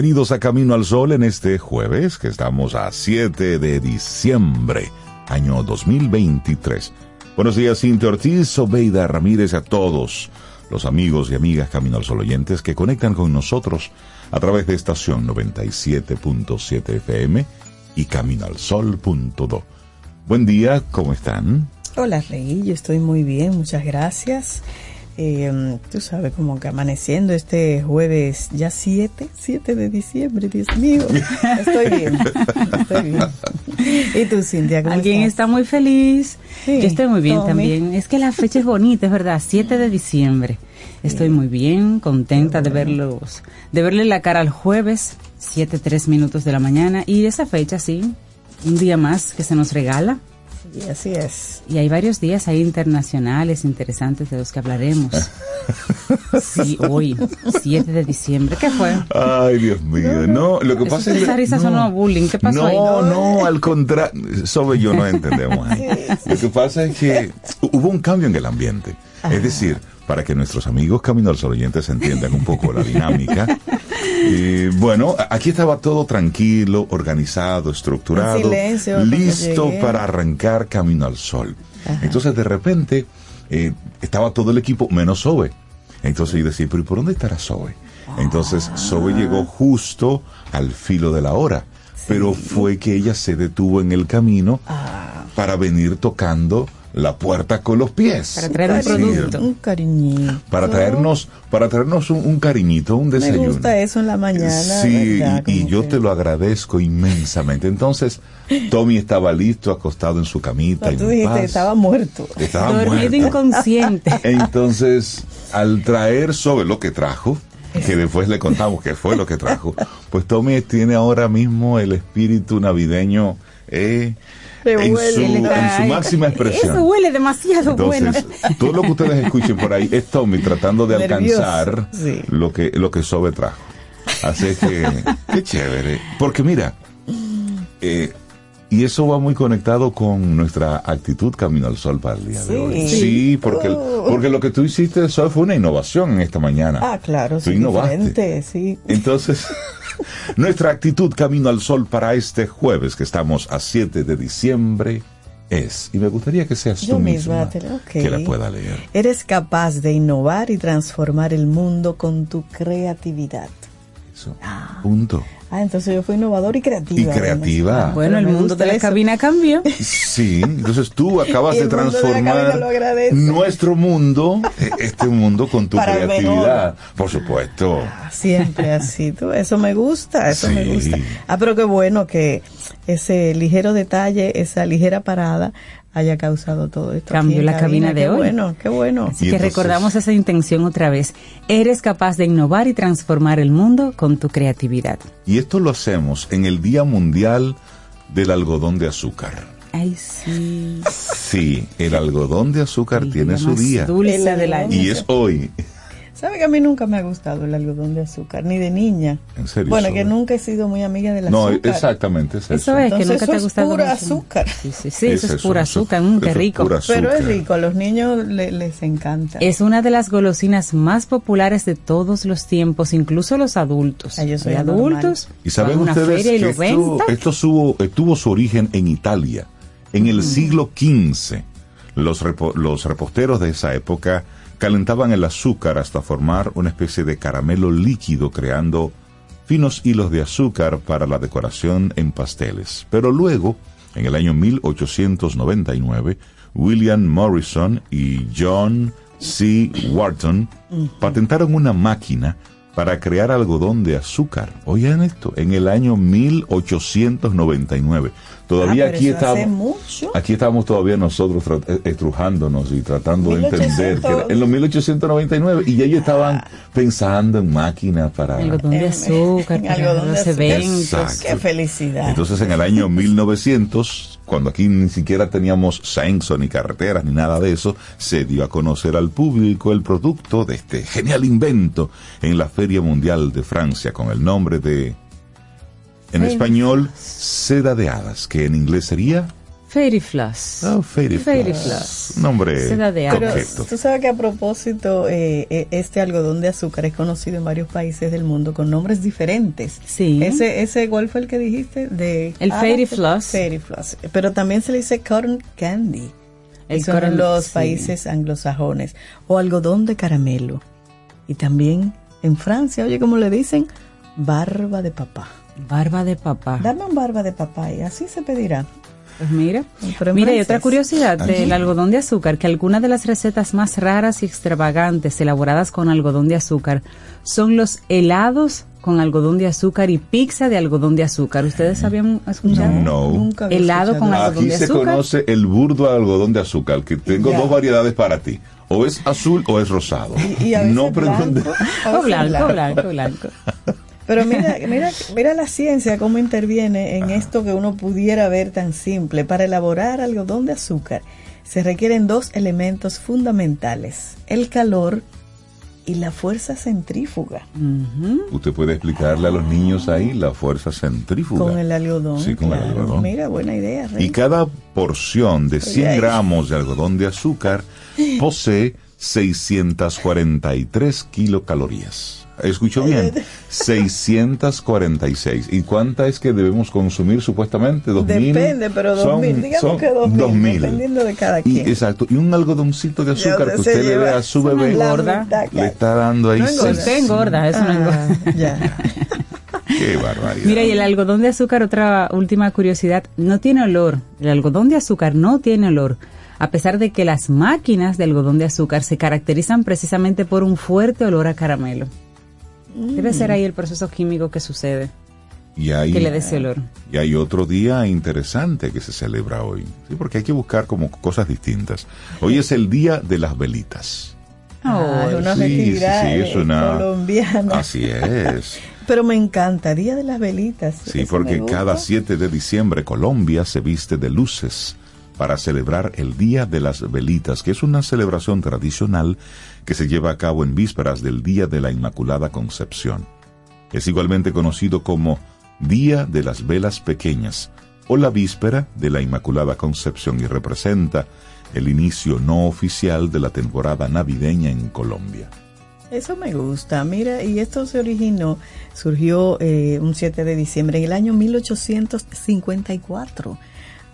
Bienvenidos a Camino al Sol en este jueves que estamos a 7 de diciembre, año 2023. Buenos días, Cintia Ortiz, Obeida Ramírez, a todos los amigos y amigas Camino al Sol oyentes que conectan con nosotros a través de estación 97.7 FM y caminoalsol.do. Buen día, ¿cómo están? Hola Rey, yo estoy muy bien, muchas gracias. Eh, tú sabes, como que amaneciendo este jueves ya 7, 7 de diciembre, Dios mío. Estoy bien, estoy bien. ¿Y tú, Cintia, cómo Alguien estás? está muy feliz. Sí, Yo estoy muy bien Tommy. también. Es que la fecha es bonita, es verdad, 7 de diciembre. Estoy muy bien, contenta de verlos, de verle la cara al jueves, 7, 3 minutos de la mañana. Y esa fecha, sí, un día más que se nos regala. Sí, así es. Y hay varios días ahí internacionales interesantes de los que hablaremos. Sí, hoy, 7 de diciembre. ¿Qué fue? Ay, Dios mío, no, lo que pasa es Esa risa no. sonó a bullying. ¿Qué pasó no, ahí? No, al contrario, sobre yo no entendemos. ahí. Lo que pasa es que hubo un cambio en el ambiente. Es decir, para que nuestros amigos Camino al Sol oyentes entiendan un poco la dinámica. eh, bueno, aquí estaba todo tranquilo, organizado, estructurado, silencio, listo para arrancar Camino al Sol. Entonces, de repente, eh, estaba todo el equipo menos Sobe. Entonces yo decía, pero ¿y por dónde estará Zoe? Entonces Zoe llegó justo al filo de la hora, pero fue que ella se detuvo en el camino para venir tocando la puerta con los pies. Para traer un producto. Un cariñito. Para traernos, para traernos un, un cariñito, un Me desayuno. gusta eso en la mañana. Sí, ¿verdad? y, yo que- te lo agradezco inmensamente. Entonces, Tommy estaba listo, acostado en su camita. No, tú dijiste, paz. estaba muerto. Estaba Dormido muerto. inconsciente. Entonces, al traer sobre lo que trajo, que después le contamos qué fue lo que trajo, pues Tommy tiene ahora mismo el espíritu navideño eh, En, huele. su, en su máxima expresión. Eso huele demasiado bueno. Entonces, todo lo que ustedes escuchen por ahí es Tommy tratando de Nervioso, alcanzar sí. lo que lo que Sobe trajo. Así que, qué chévere. Porque mira, eh, y eso va muy conectado con nuestra actitud Camino al Sol para el día de hoy. Sí, porque, Oh. porque lo que tú hiciste, Sobe, fue una innovación en esta mañana. Ah, claro, Tú sí, innovaste. sí. Entonces, nuestra actitud Camino al Sol para este jueves, que estamos a 7 de diciembre, es, y me gustaría que seas Yo tú misma, misma, que la pueda leer. Eres capaz de innovar y transformar el mundo con tu creatividad. Eso. Punto. Ah, entonces yo fui innovador y creativa. Y creativa. Ah, Bueno, pero el mundo de la eso. cabina cambió. Sí, entonces tú acabas El de transformar nuestro mundo, eh, este mundo con tu Para creatividad. Por supuesto. Ah, Siempre así, tú, eso me gusta, eso me gusta. Ah, pero qué bueno que ese ligero detalle, esa ligera parada haya causado todo esto. Cambió en la cabina de qué hoy. bueno, qué bueno. Así Y que entonces- recordamos esa intención otra vez. Eres capaz de innovar y transformar el mundo con tu creatividad. Y esto lo hacemos en el Día Mundial del Algodón de Azúcar. Ay, sí. Sí, el algodón de azúcar El tiene día su día. Dulce El del año. Y es hoy. ¿Sabe que a mí nunca me ha gustado el algodón de azúcar, ni de niña? En serio. Bueno, que nunca he sido muy amiga del No, azúcar. exactamente. Es eso. Eso es, que nunca eso te ha es gustado pura azúcar. Sí, sí, sí, Es eso es pura eso- azúcar, mm, qué es rico. Pero es rico, a los niños le- les encanta. Es una de las golosinas más populares de todos los tiempos, incluso los adultos. Ah, yo soy adultos. Y saben ustedes feria y que lo esto, esto subo- eh, tuvo su origen en Italia. En el siglo XV, los, repo- los reposteros de esa época calentaban el azúcar hasta formar una especie de caramelo líquido, creando finos hilos de azúcar para la decoración en pasteles. Pero luego, en el año 1899, William Morrison y John C. Wharton patentaron una máquina para crear algodón de azúcar. Oigan esto, en el año 1899. Todavía Ah, aquí estamos, mucho. aquí estamos todavía nosotros eh, estrujándonos y tratando de entender que era- 1800. en los 1899 y ya ellos estaban pensando en máquinas para Algodón de azúcar, en para algodón de azúcar. eventos. Qué felicidad. Entonces en el año 1900, cuando aquí ni siquiera teníamos censo, ni carreteras, ni nada de eso, se dio a conocer al público el producto de este genial invento en la Feria Mundial de Francia con el nombre de, en español, seda de hadas, que en inglés sería... Fairy Floss. Oh, Fairy Fairy Floss. Floss. Nombre Seda de Pero tú sabes que a propósito, eh, eh, este algodón de azúcar es conocido en varios países del mundo con nombres diferentes. Sí. Ese, ese ¿cuál fue el que dijiste? De El ah, Fairy Floss. Fairy Floss. Pero también se le dice cotton candy. El Eso en cotton- los sí. países anglosajones. O algodón de caramelo. Y también en Francia, oye, como le dicen, barba de papá. Barba de papá. Dame un barba de papá y así se pedirá. Pues mira, Pero mira, y otra curiosidad del algodón de azúcar, que algunas de las recetas más raras y extravagantes elaboradas con algodón de azúcar son los helados con algodón de azúcar y pizza de algodón de azúcar. ¿Ustedes habían escuchado? No. Nunca había Helado escuchado con algodón Aquí de se azúcar. conoce el burdo algodón de azúcar, que tengo Ya. dos variedades para ti. O es azul o es rosado. Y, y a veces no blanco, O blanco, blanco, blanco. Pero mira, mira, mira la ciencia cómo interviene en esto que uno pudiera ver tan simple. Para elaborar algodón de azúcar se requieren dos elementos fundamentales, el calor y la fuerza centrífuga. Usted puede explicarle a los niños ahí la fuerza centrífuga. con el algodón. Sí, con el algodón. Mira, buena idea. Rey. Y cada porción de 100 ahí. gramos de algodón de azúcar posee 643 kilocalorías. ¿Escuchó bien? 646. ¿Y cuánta es que debemos consumir supuestamente? ¿2000? Depende, pero Son- 2000, digamos son que 2000, 2000. dependiendo de cada Y, quien. exacto. Y un algodoncito de azúcar que usted le dé a su bebé, engorda. mitad, le está dando ahí No engorda. Usted engorda, eso no engorda. Ah, ya. Qué barbaridad. Mira, y el algodón de azúcar, otra última curiosidad, no tiene olor. El algodón de azúcar no tiene olor. A pesar de que las máquinas de algodón de azúcar se caracterizan precisamente por un fuerte olor a caramelo. Debe ser ahí el proceso químico que sucede, y hay, que le dé ese olor. y hay otro día interesante que se celebra hoy. Sí, porque hay que buscar como cosas distintas. Hoy es el día de las velitas. Ah, es una Sí, sí, festividad sí, es una- colombiana. Así es. Pero me encanta, Día de las Velitas. Sí, porque cada 7 de diciembre Colombia se viste de luces para celebrar el Día de las Velitas, que es una celebración tradicional que se lleva a cabo en vísperas del Día de la Inmaculada Concepción. Es igualmente conocido como Día de las Velas Pequeñas o la víspera de la Inmaculada Concepción y representa el inicio no oficial de la temporada navideña en Colombia. Eso me gusta. Mira, y esto se originó, surgió eh, un 7 de diciembre en el año 1854,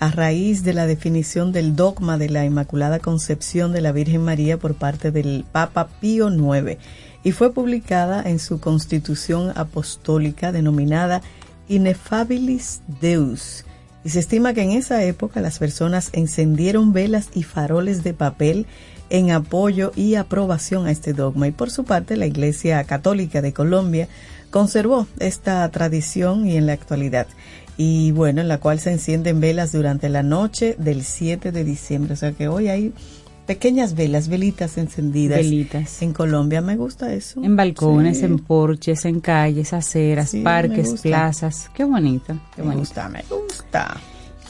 a raíz de la definición del dogma de la Inmaculada Concepción de la Virgen María por parte del Papa Pío IX, y fue publicada en su constitución apostólica denominada Ineffabilis Deus. Y se estima que en esa época las personas encendieron velas y faroles de papel en apoyo y aprobación a este dogma. Y por su parte, la Iglesia Católica de Colombia conservó esta tradición y en la actualidad. Y bueno, en la cual se encienden velas durante la noche del 7 de diciembre. O sea que hoy hay pequeñas velas, velitas encendidas Velitas. en Colombia. Me gusta eso. En balcones, Sí. en porches, en calles, aceras, Sí, parques, plazas. Qué bonito, qué Me bonito. gusta, me gusta.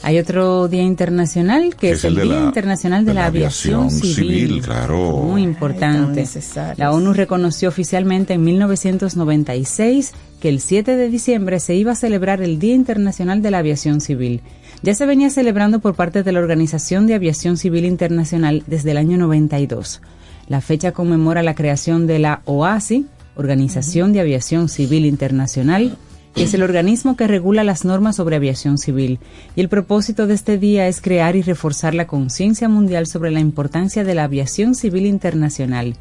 Hay otro día internacional que es, el, Día Internacional de, la, Aviación, Civil. claro. Muy importante. La ONU reconoció oficialmente en 1996 que el 7 de diciembre se iba a celebrar el Día Internacional de la Aviación Civil. Ya se venía celebrando por parte de la Organización de Aviación Civil Internacional desde el año 92. La fecha conmemora la creación de la OASI, Organización de Aviación Civil Internacional, es el organismo que regula las normas sobre aviación civil. Y el propósito de este día es crear y reforzar la conciencia mundial sobre la importancia de la aviación civil internacional.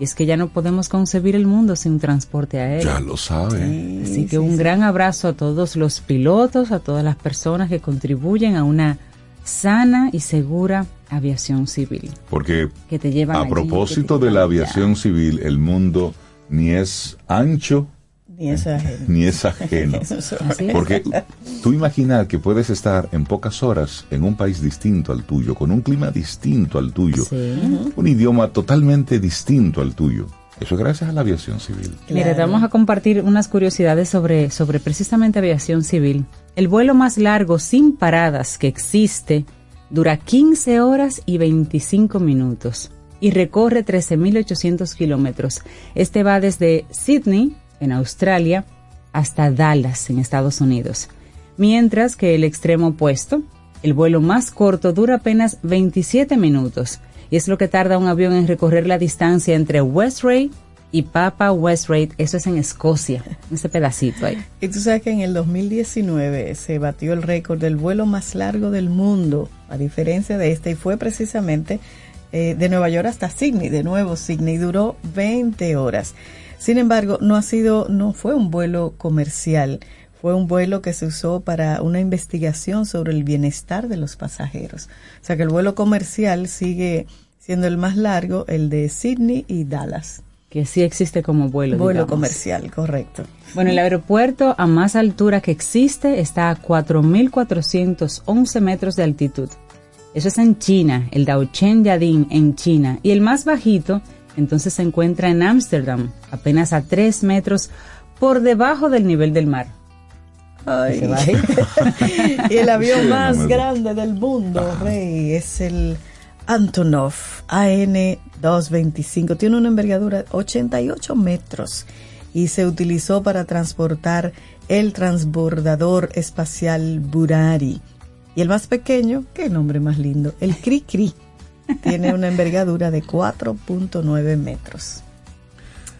Y es que ya no podemos concebir el mundo sin transporte aéreo. Ya lo sabe. Así que un gran abrazo a todos los pilotos, a todas las personas que contribuyen a una sana y segura aviación civil. Porque que te llevan a allí, propósito que te de la allá. aviación civil, el mundo ni es ancho Ni es ajeno. ni es ajeno. Así es. Porque tú imaginas que puedes estar en pocas horas en un país distinto al tuyo, con un clima distinto al tuyo, Sí. un idioma totalmente distinto al tuyo. Eso es gracias a la aviación civil. Mira, te vamos a compartir unas curiosidades sobre, sobre precisamente aviación civil. El vuelo más largo sin paradas que existe dura 15 horas y 25 minutos y recorre 13.800 kilómetros. Este va desde Sydney, en Australia, hasta Dallas, en Estados Unidos. Mientras que el extremo opuesto, el vuelo más corto dura apenas 27 minutos y es lo que tarda un avión en recorrer la distancia entre Westray y Papa Westray, eso es en Escocia, ese pedacito ahí. Y tú sabes que en el 2019 se batió el récord del vuelo más largo del mundo, a diferencia de este, y fue precisamente eh, de Nueva York hasta Sydney, de nuevo Sydney, duró 20 horas. Sin embargo, no ha sido, no fue un vuelo comercial, fue un vuelo que se usó para una investigación sobre el bienestar de los pasajeros. O sea que el vuelo comercial sigue siendo el más largo, el de Sydney y Dallas. Que sí existe como vuelo. Vuelo digamos. comercial, correcto. Bueno, el aeropuerto a más altura que existe está a 4.411 metros de altitud. Eso es en China, el Daochen Yadin en China. Y el más bajito, entonces se encuentra en Ámsterdam, apenas a 3 metros por debajo del nivel del mar. Ay. Y el avión Sí, más no grande del mundo, Rey, es el Antonov AN-225. Tiene una envergadura de 88 metros y se utilizó para transportar el transbordador espacial Burari. Y el más pequeño, qué nombre más lindo, el Cri Cri. Tiene una envergadura de 4.9 metros.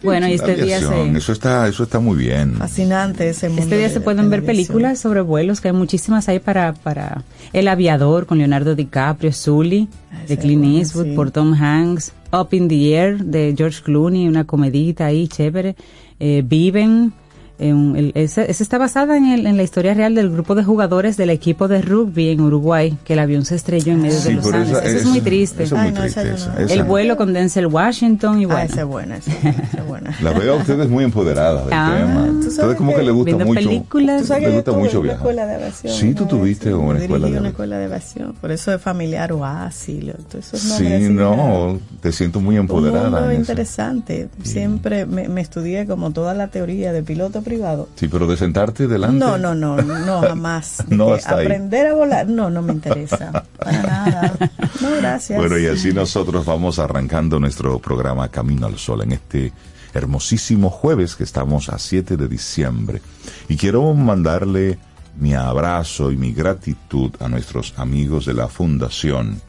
Bueno, y este día se... Eso está, eso está muy bien. Fascinante ese mundo. Este día se de pueden ver películas sobre vuelos, que hay muchísimas ahí para, para El Aviador con Leonardo DiCaprio, Sully Ah, de Clint Eastwood sí. por Tom Hanks, Up in the Air de George Clooney, una comedita ahí chévere, eh, Viven, un- el- esa, esa está basada en, el- en la historia real del grupo de jugadores del equipo de rugby en Uruguay, que el avión se estrelló en medio de Sí, los pero Andes. Eso es muy triste. Eso es muy Ay, no, esa triste. yo no. esa- esa el vuelo con Denzel Washington y bueno. Ah, esa es buena, esa es buena. La veo a ustedes muy empoderadas del Ah, tema. ¿tú Ustedes sabes como que que le gusta viendo mucho. películas? Tú sabes Le que gusta mucho en una viajar. escuela de aviación. Sí, tú tuviste una escuela de una aviación. escuela de aviación. Por eso es familiar o así. Todos esos Sí, no, te siento muy Un empoderada. mundo en interesante. Siempre me, me estudié como toda la teoría de piloto privado. Sí, pero de sentarte delante. No, no, no, no, jamás. No hasta ahí. aprender a volar, no, no me interesa. Para nada. No, gracias. Bueno, y así nosotros vamos arrancando nuestro programa Camino al Sol en este hermosísimo jueves que estamos a 7 de diciembre. Y quiero mandarle mi abrazo y mi gratitud a nuestros amigos de la Fundación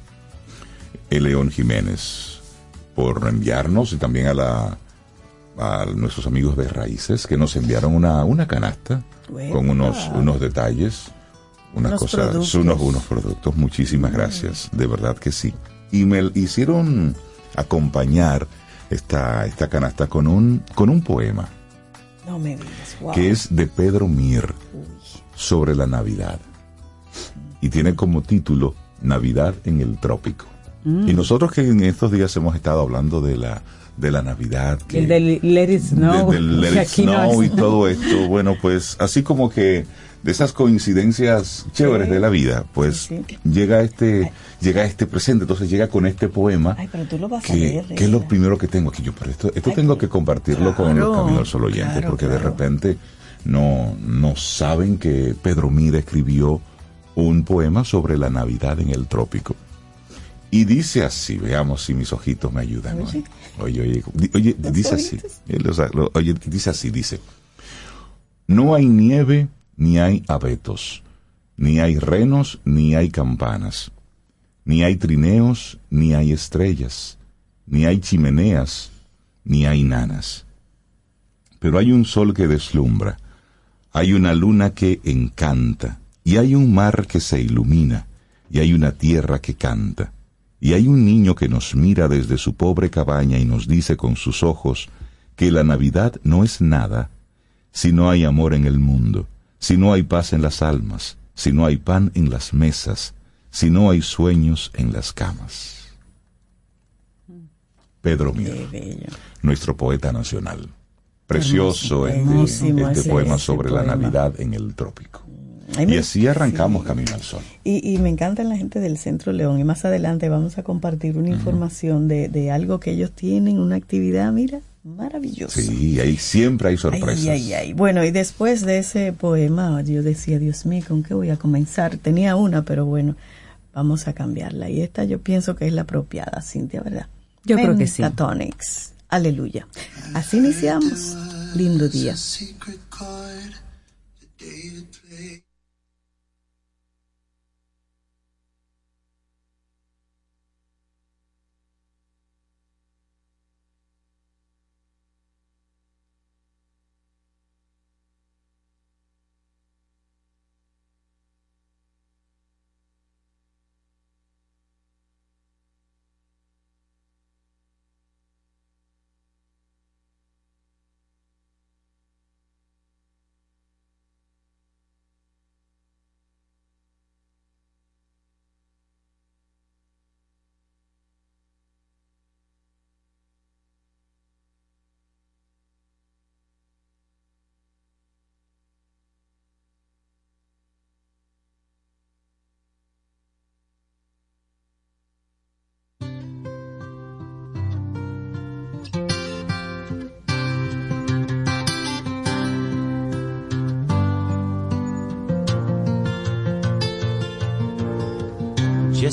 León Jiménez por enviarnos y también a la a nuestros amigos de Raíces que nos enviaron una, una canasta con unos, unos detalles, unas Unos cosas, productos. unos, unos productos. Muchísimas gracias, de verdad que sí. Y me hicieron acompañar esta, esta canasta con un, con un poema No me digas, wow. que es de Pedro Mir sobre la Navidad. Y tiene como título Navidad en el Trópico. Y nosotros que en estos días hemos estado hablando de la, de la Navidad. Que, El del Let It Snow. de- del Let que It aquí no y todo esto. Bueno, pues así como que de esas coincidencias chéveres Sí. de la vida, pues Sí, sí. llega este llega este presente, entonces llega con este poema Ay, pero tú lo vas a que, leer. que es lo primero que tengo aquí yo, pero esto, esto Ay, tengo que compartirlo con los caminos del sol oyentes, claro, porque de repente no, no saben que Pedro Mira escribió un poema sobre la Navidad en el trópico. Y dice así, veamos si mis ojitos me ayudan. Oye. Oye, oye, oye, dice así. Oye, dice así, dice. No hay nieve ni hay abetos, ni hay renos ni hay campanas, ni hay trineos ni hay estrellas, ni hay chimeneas ni hay nanas. Pero hay un sol que deslumbra, hay una luna que encanta, y hay un mar que se ilumina, y hay una tierra que canta, y hay un niño que nos mira desde su pobre cabaña y nos dice con sus ojos que la Navidad no es nada si no hay amor en el mundo, si no hay paz en las almas, si no hay pan en las mesas, si no hay sueños en las camas. Pedro Mir, nuestro poeta nacional. Precioso este, este poema ese sobre la. Navidad en el trópico. Ay, Y así arrancamos sí. Camino al Sol. Y, y me encantan la gente del Centro León y más adelante vamos a compartir una información de, de algo que ellos tienen, una actividad, mira, maravillosa. Sí, ahí siempre hay sorpresas. Ay, ay, ay. Bueno, y después de ese poema, yo decía, Dios mío, ¿con qué voy a comenzar? Tenía una, pero bueno, vamos a cambiarla. Y esta yo pienso que es la apropiada, Cintia, ¿verdad? Yo creo que sí. Pentatonics. Aleluya. Así iniciamos. Lindo día.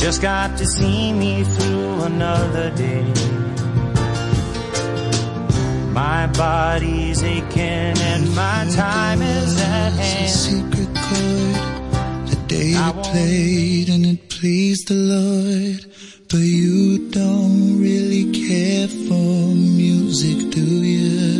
Just got to see me through another day. My body's aching and my time is at It's a secret chord that I David played and it pleased the Lord. But you don't really care for music, do you?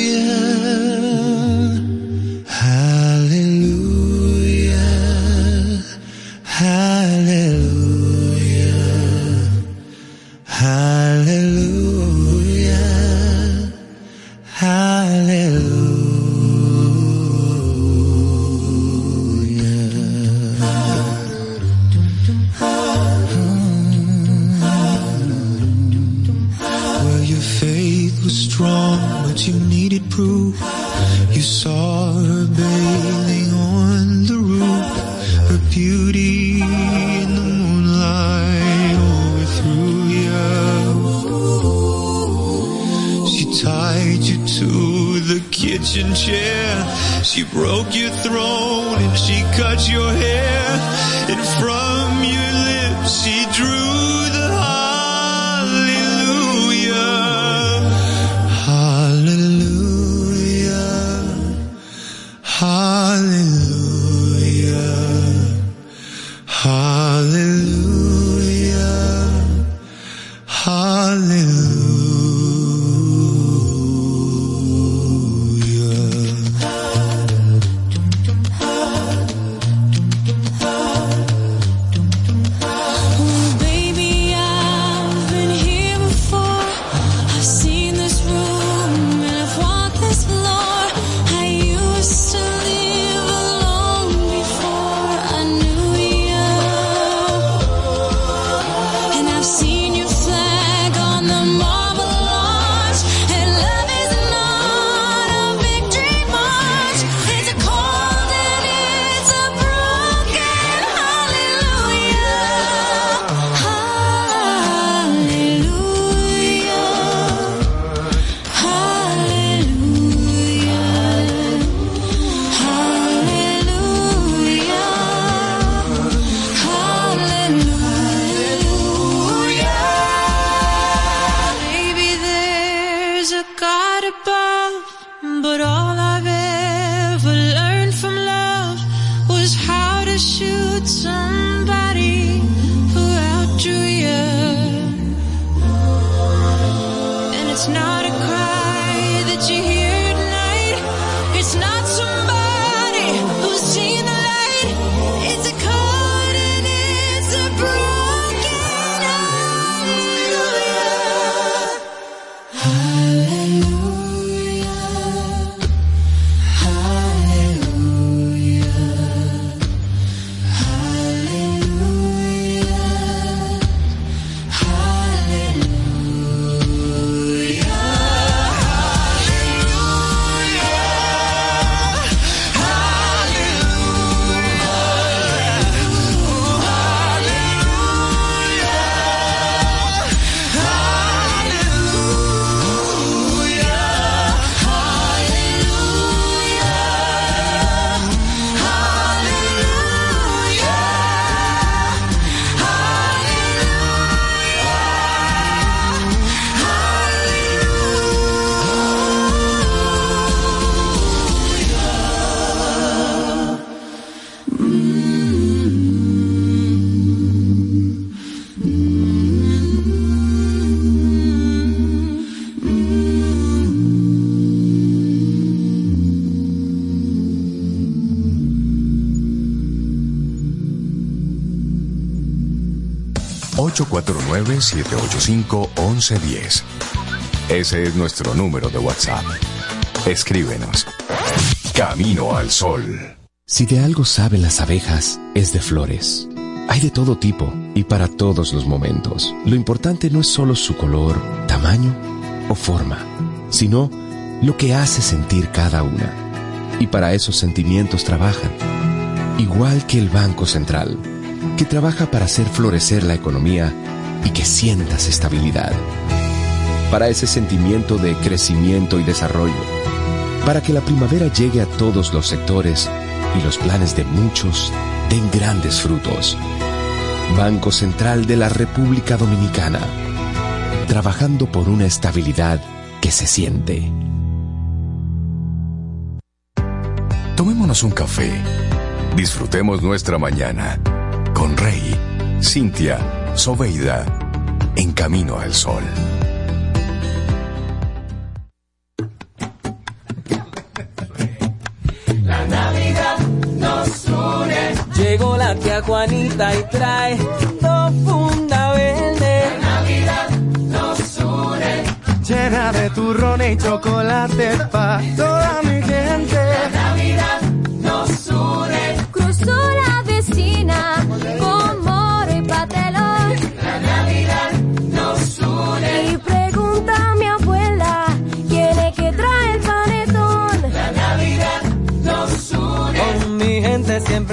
She broke your throne and she cut your hair. 98785-1110. Ese es nuestro número de WhatsApp. Escríbenos. Camino al Sol. Si de algo saben las abejas, es de flores. Hay de todo tipo y para todos los momentos. Lo importante no es solo su color, tamaño o forma, sino lo que hace sentir cada una. Y para esos sentimientos trabajan. Igual que el Banco Central, que trabaja para hacer florecer la economía y que sientas estabilidad. Para ese sentimiento de crecimiento y desarrollo. Para que la primavera llegue a todos los sectores y los planes de muchos den grandes frutos. Banco Central de la República Dominicana. Trabajando por una estabilidad que se siente. Tomémonos un café. Disfrutemos nuestra mañana con Rey, Cintia, Soveida, en camino al sol. La Navidad nos une. Llegó la tía Juanita y trae dos funda verde. La Navidad nos une. Llena de turrones y chocolate pa' toda mi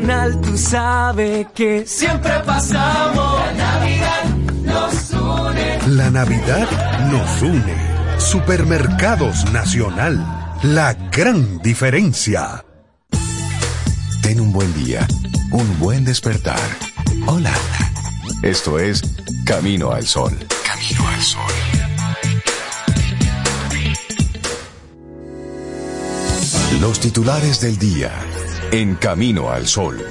nacional tú sabes que siempre pasamos. La Navidad nos une. La Navidad nos une. Supermercados Nacional. La gran diferencia. Ten un buen día, un buen despertar. Hola. Esto es Camino al Sol. Camino al Sol. Los titulares del día en Camino al Sol.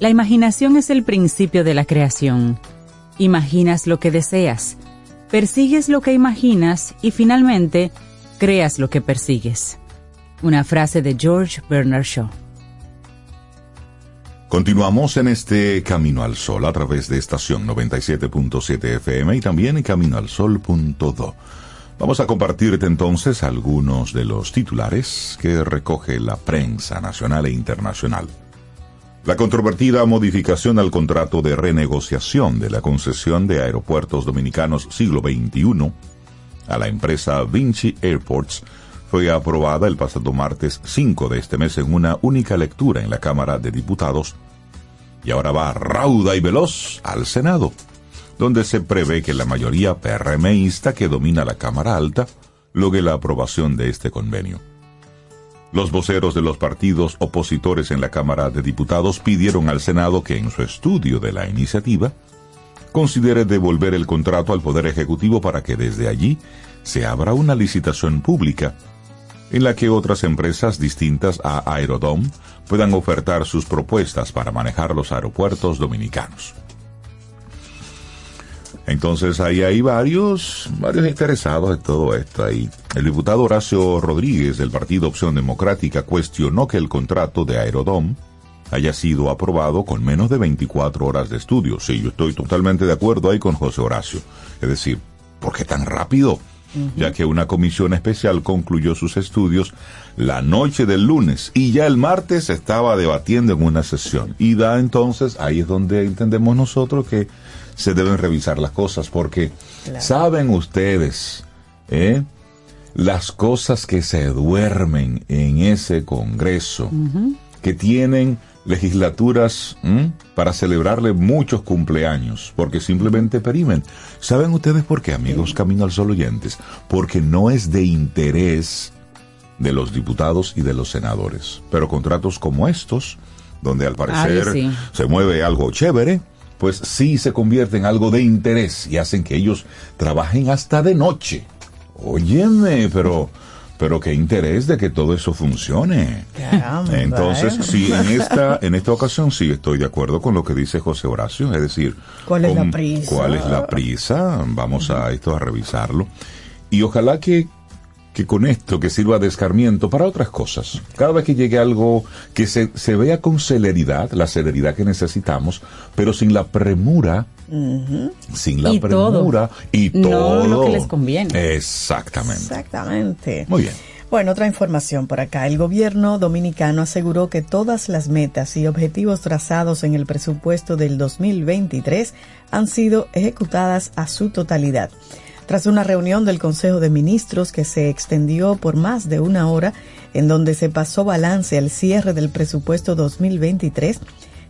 La imaginación es el principio de la creación. Imaginas lo que deseas, persigues lo que imaginas y finalmente creas lo que persigues. Una frase de George Bernard Shaw. Continuamos en este Camino al Sol a través de estación 97.7 FM y también en caminoalsol.do. Vamos a compartirte entonces algunos de los titulares que recoge la prensa nacional e internacional. La controvertida modificación al contrato de renegociación de la concesión de aeropuertos dominicanos siglo XXI a la empresa Vinci Airports fue aprobada el pasado martes 5 de este mes en una única lectura en la Cámara de Diputados y ahora va rauda y veloz al Senado, donde se prevé que la mayoría PRMista que domina la Cámara Alta logre la aprobación de este convenio. Los voceros de los partidos opositores en la Cámara de Diputados pidieron al Senado que en su estudio de la iniciativa considere devolver el contrato al Poder Ejecutivo para que desde allí se abra una licitación pública en la que otras empresas distintas a Aerodom puedan ofertar sus propuestas para manejar los aeropuertos dominicanos. Entonces ahí hay varios, varios interesados en todo esto. Ahí. El diputado Horacio Rodríguez del Partido Opción Democrática cuestionó que el contrato de Aerodom haya sido aprobado con menos de 24 horas de estudio. Sí, yo estoy totalmente de acuerdo ahí con José Horacio. Es decir, ¿por qué tan rápido? Ya que una comisión especial concluyó sus estudios la noche del lunes y ya el martes se estaba debatiendo en una sesión. Y da entonces, ahí es donde entendemos nosotros que se deben revisar las cosas porque saben ustedes, ¿eh? las cosas que se duermen en ese Congreso, que tienen legislaturas ¿m? para celebrarle muchos cumpleaños, porque simplemente perimen. ¿Saben ustedes por qué, amigos Camino al Sol oyentes? Porque no es de interés de los diputados y de los senadores. Pero contratos como estos, donde al parecer sí. se mueve algo chévere, pues sí se convierte en algo de interés y hacen que ellos trabajen hasta de noche. Óyeme, pero pero qué interés de que todo eso funcione. Caramba, Entonces, ¿eh? sí, en esta, en esta ocasión sí estoy de acuerdo con lo que dice José Horacio, es decir, ¿Cuál es la prisa? ¿Cuál es la prisa? Vamos a esto a revisarlo. Y ojalá que, que con esto que sirva de escarmiento para otras cosas. Cada vez que llegue algo que se, se vea con celeridad, la celeridad que necesitamos, pero sin la premura, sin la Y todo. premura y No todo. lo que les conviene. Exactamente. Exactamente. Muy bien. Bueno, otra información por acá. El gobierno dominicano aseguró que todas las metas y objetivos trazados en el presupuesto del 2023 han sido ejecutadas a su totalidad. Tras una reunión del Consejo de Ministros que se extendió por más de una hora, en donde se pasó balance al cierre del presupuesto 2023,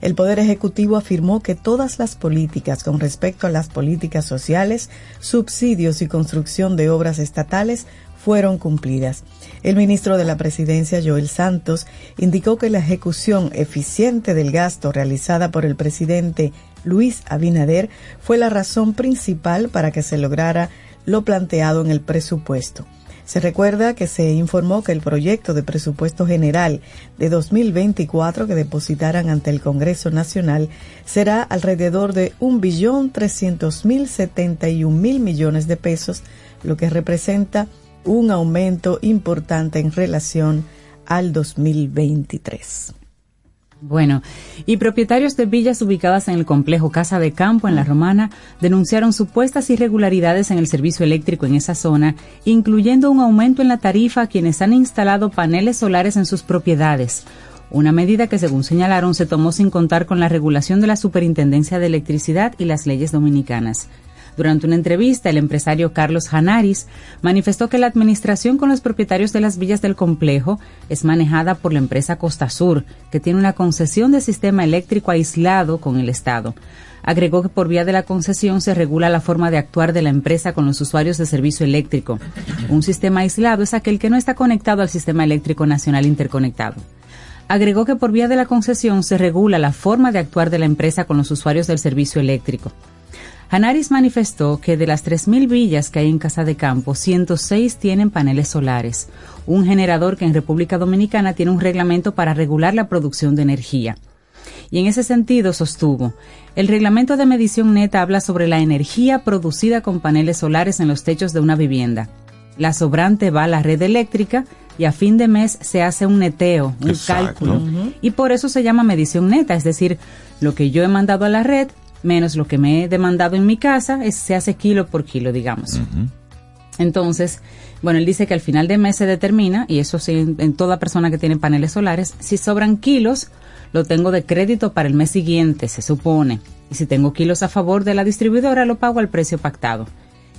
el Poder Ejecutivo afirmó que todas las políticas con respecto a las políticas sociales, subsidios y construcción de obras estatales fueron cumplidas. El ministro de la Presidencia, Joel Santos, indicó que la ejecución eficiente del gasto realizada por el presidente Luis Abinader fue la razón principal para que se lograra lo planteado en el presupuesto. Se recuerda que se informó que el proyecto de presupuesto general de 2024 que depositarán ante el Congreso Nacional será alrededor de 1.300.071.000 millones de pesos, lo que representa un aumento importante en relación al 2023. Bueno, y propietarios de villas ubicadas en el complejo Casa de Campo en La Romana denunciaron supuestas irregularidades en el servicio eléctrico en esa zona, incluyendo un aumento en la tarifa a quienes han instalado paneles solares en sus propiedades. Una medida que, según señalaron, se tomó sin contar con la regulación de la Superintendencia de Electricidad y las leyes dominicanas. Durante una entrevista, el empresario Carlos Hanaris manifestó que la administración con los propietarios de las villas del complejo es manejada por la empresa Costa Sur, que tiene una concesión de sistema eléctrico aislado con el Estado. Agregó que por vía de la concesión se regula la forma de actuar de la empresa con los usuarios de servicio eléctrico. Un sistema aislado es aquel que no está conectado al sistema eléctrico nacional interconectado. Agregó que por vía de la concesión se regula la forma de actuar de la empresa con los usuarios del servicio eléctrico. Hanaris manifestó que de las 3.000 villas que hay en Casa de Campo, 106 tienen paneles solares, un generador que en República Dominicana tiene un reglamento para regular la producción de energía. Y en ese sentido sostuvo, el reglamento de medición neta habla sobre la energía producida con paneles solares en los techos de una vivienda. La sobrante va a la red eléctrica y a fin de mes se hace un neteo, un Exacto. cálculo. Y por eso se llama medición neta, es decir, lo que yo he mandado a la red menos lo que me he demandado en mi casa, es, se hace kilo por kilo, digamos. Entonces, bueno, él dice que al final de mes se determina, y eso sí, en, en toda persona que tiene paneles solares, si sobran kilos, lo tengo de crédito para el mes siguiente, se supone. Y si tengo kilos a favor de la distribuidora, lo pago al precio pactado.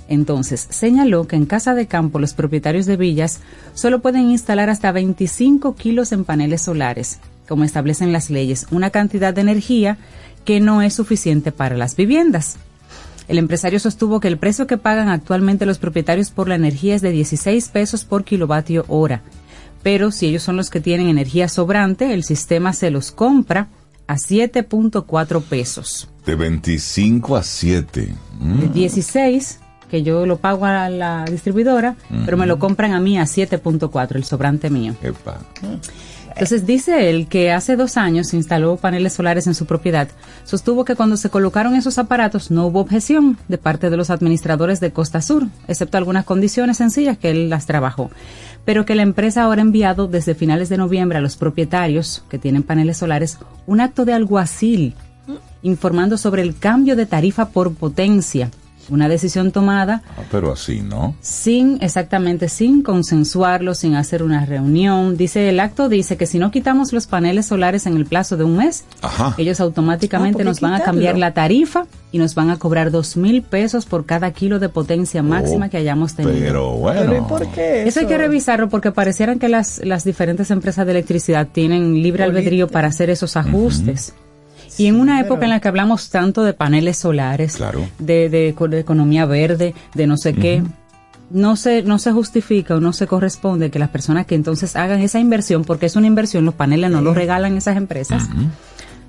Entonces, señaló que en casa de campo los propietarios de villas solo pueden instalar hasta 25 kilos en paneles solares, como establecen las leyes, una cantidad de energía que no es suficiente para las viviendas. El empresario sostuvo que el precio que pagan actualmente los propietarios por la energía es de 16 pesos por kilovatio hora, pero si ellos son los que tienen energía sobrante, el sistema se los compra a 7.4 pesos. De 25 a 7. Mm. De 16 que yo lo pago a la distribuidora, pero me lo compran a mí a 7.4, el sobrante mío. Epa. Entonces dice él que hace dos años instaló paneles solares en su propiedad. Sostuvo que cuando se colocaron esos aparatos no hubo objeción de parte de los administradores de Costa Sur, excepto algunas condiciones sencillas que él las trabajó. Pero que la empresa ahora ha enviado desde finales de noviembre a los propietarios que tienen paneles solares un acto de alguacil informando sobre el cambio de tarifa por potencia. Una decisión tomada Ah, pero así, ¿no? sin exactamente sin consensuarlo, sin hacer una reunión. Dice el acto dice que si no quitamos los paneles solares en el plazo de un mes, Ajá. ellos automáticamente Ah, ¿por nos van a cambiar la tarifa y nos van a cobrar dos mil pesos por cada kilo de potencia máxima Oh, que hayamos tenido. Pero bueno. Pero ¿y por qué Eso hay que revisarlo porque parecieran que las, las diferentes empresas de electricidad tienen libre albedrío para hacer esos ajustes. Y en una época en la que hablamos tanto de paneles solares, Claro. de, de eco- de economía verde, de no sé qué, no se, no se justifica o no se corresponde que las personas que entonces hagan esa inversión, porque es una inversión, los paneles no los regalan esas empresas,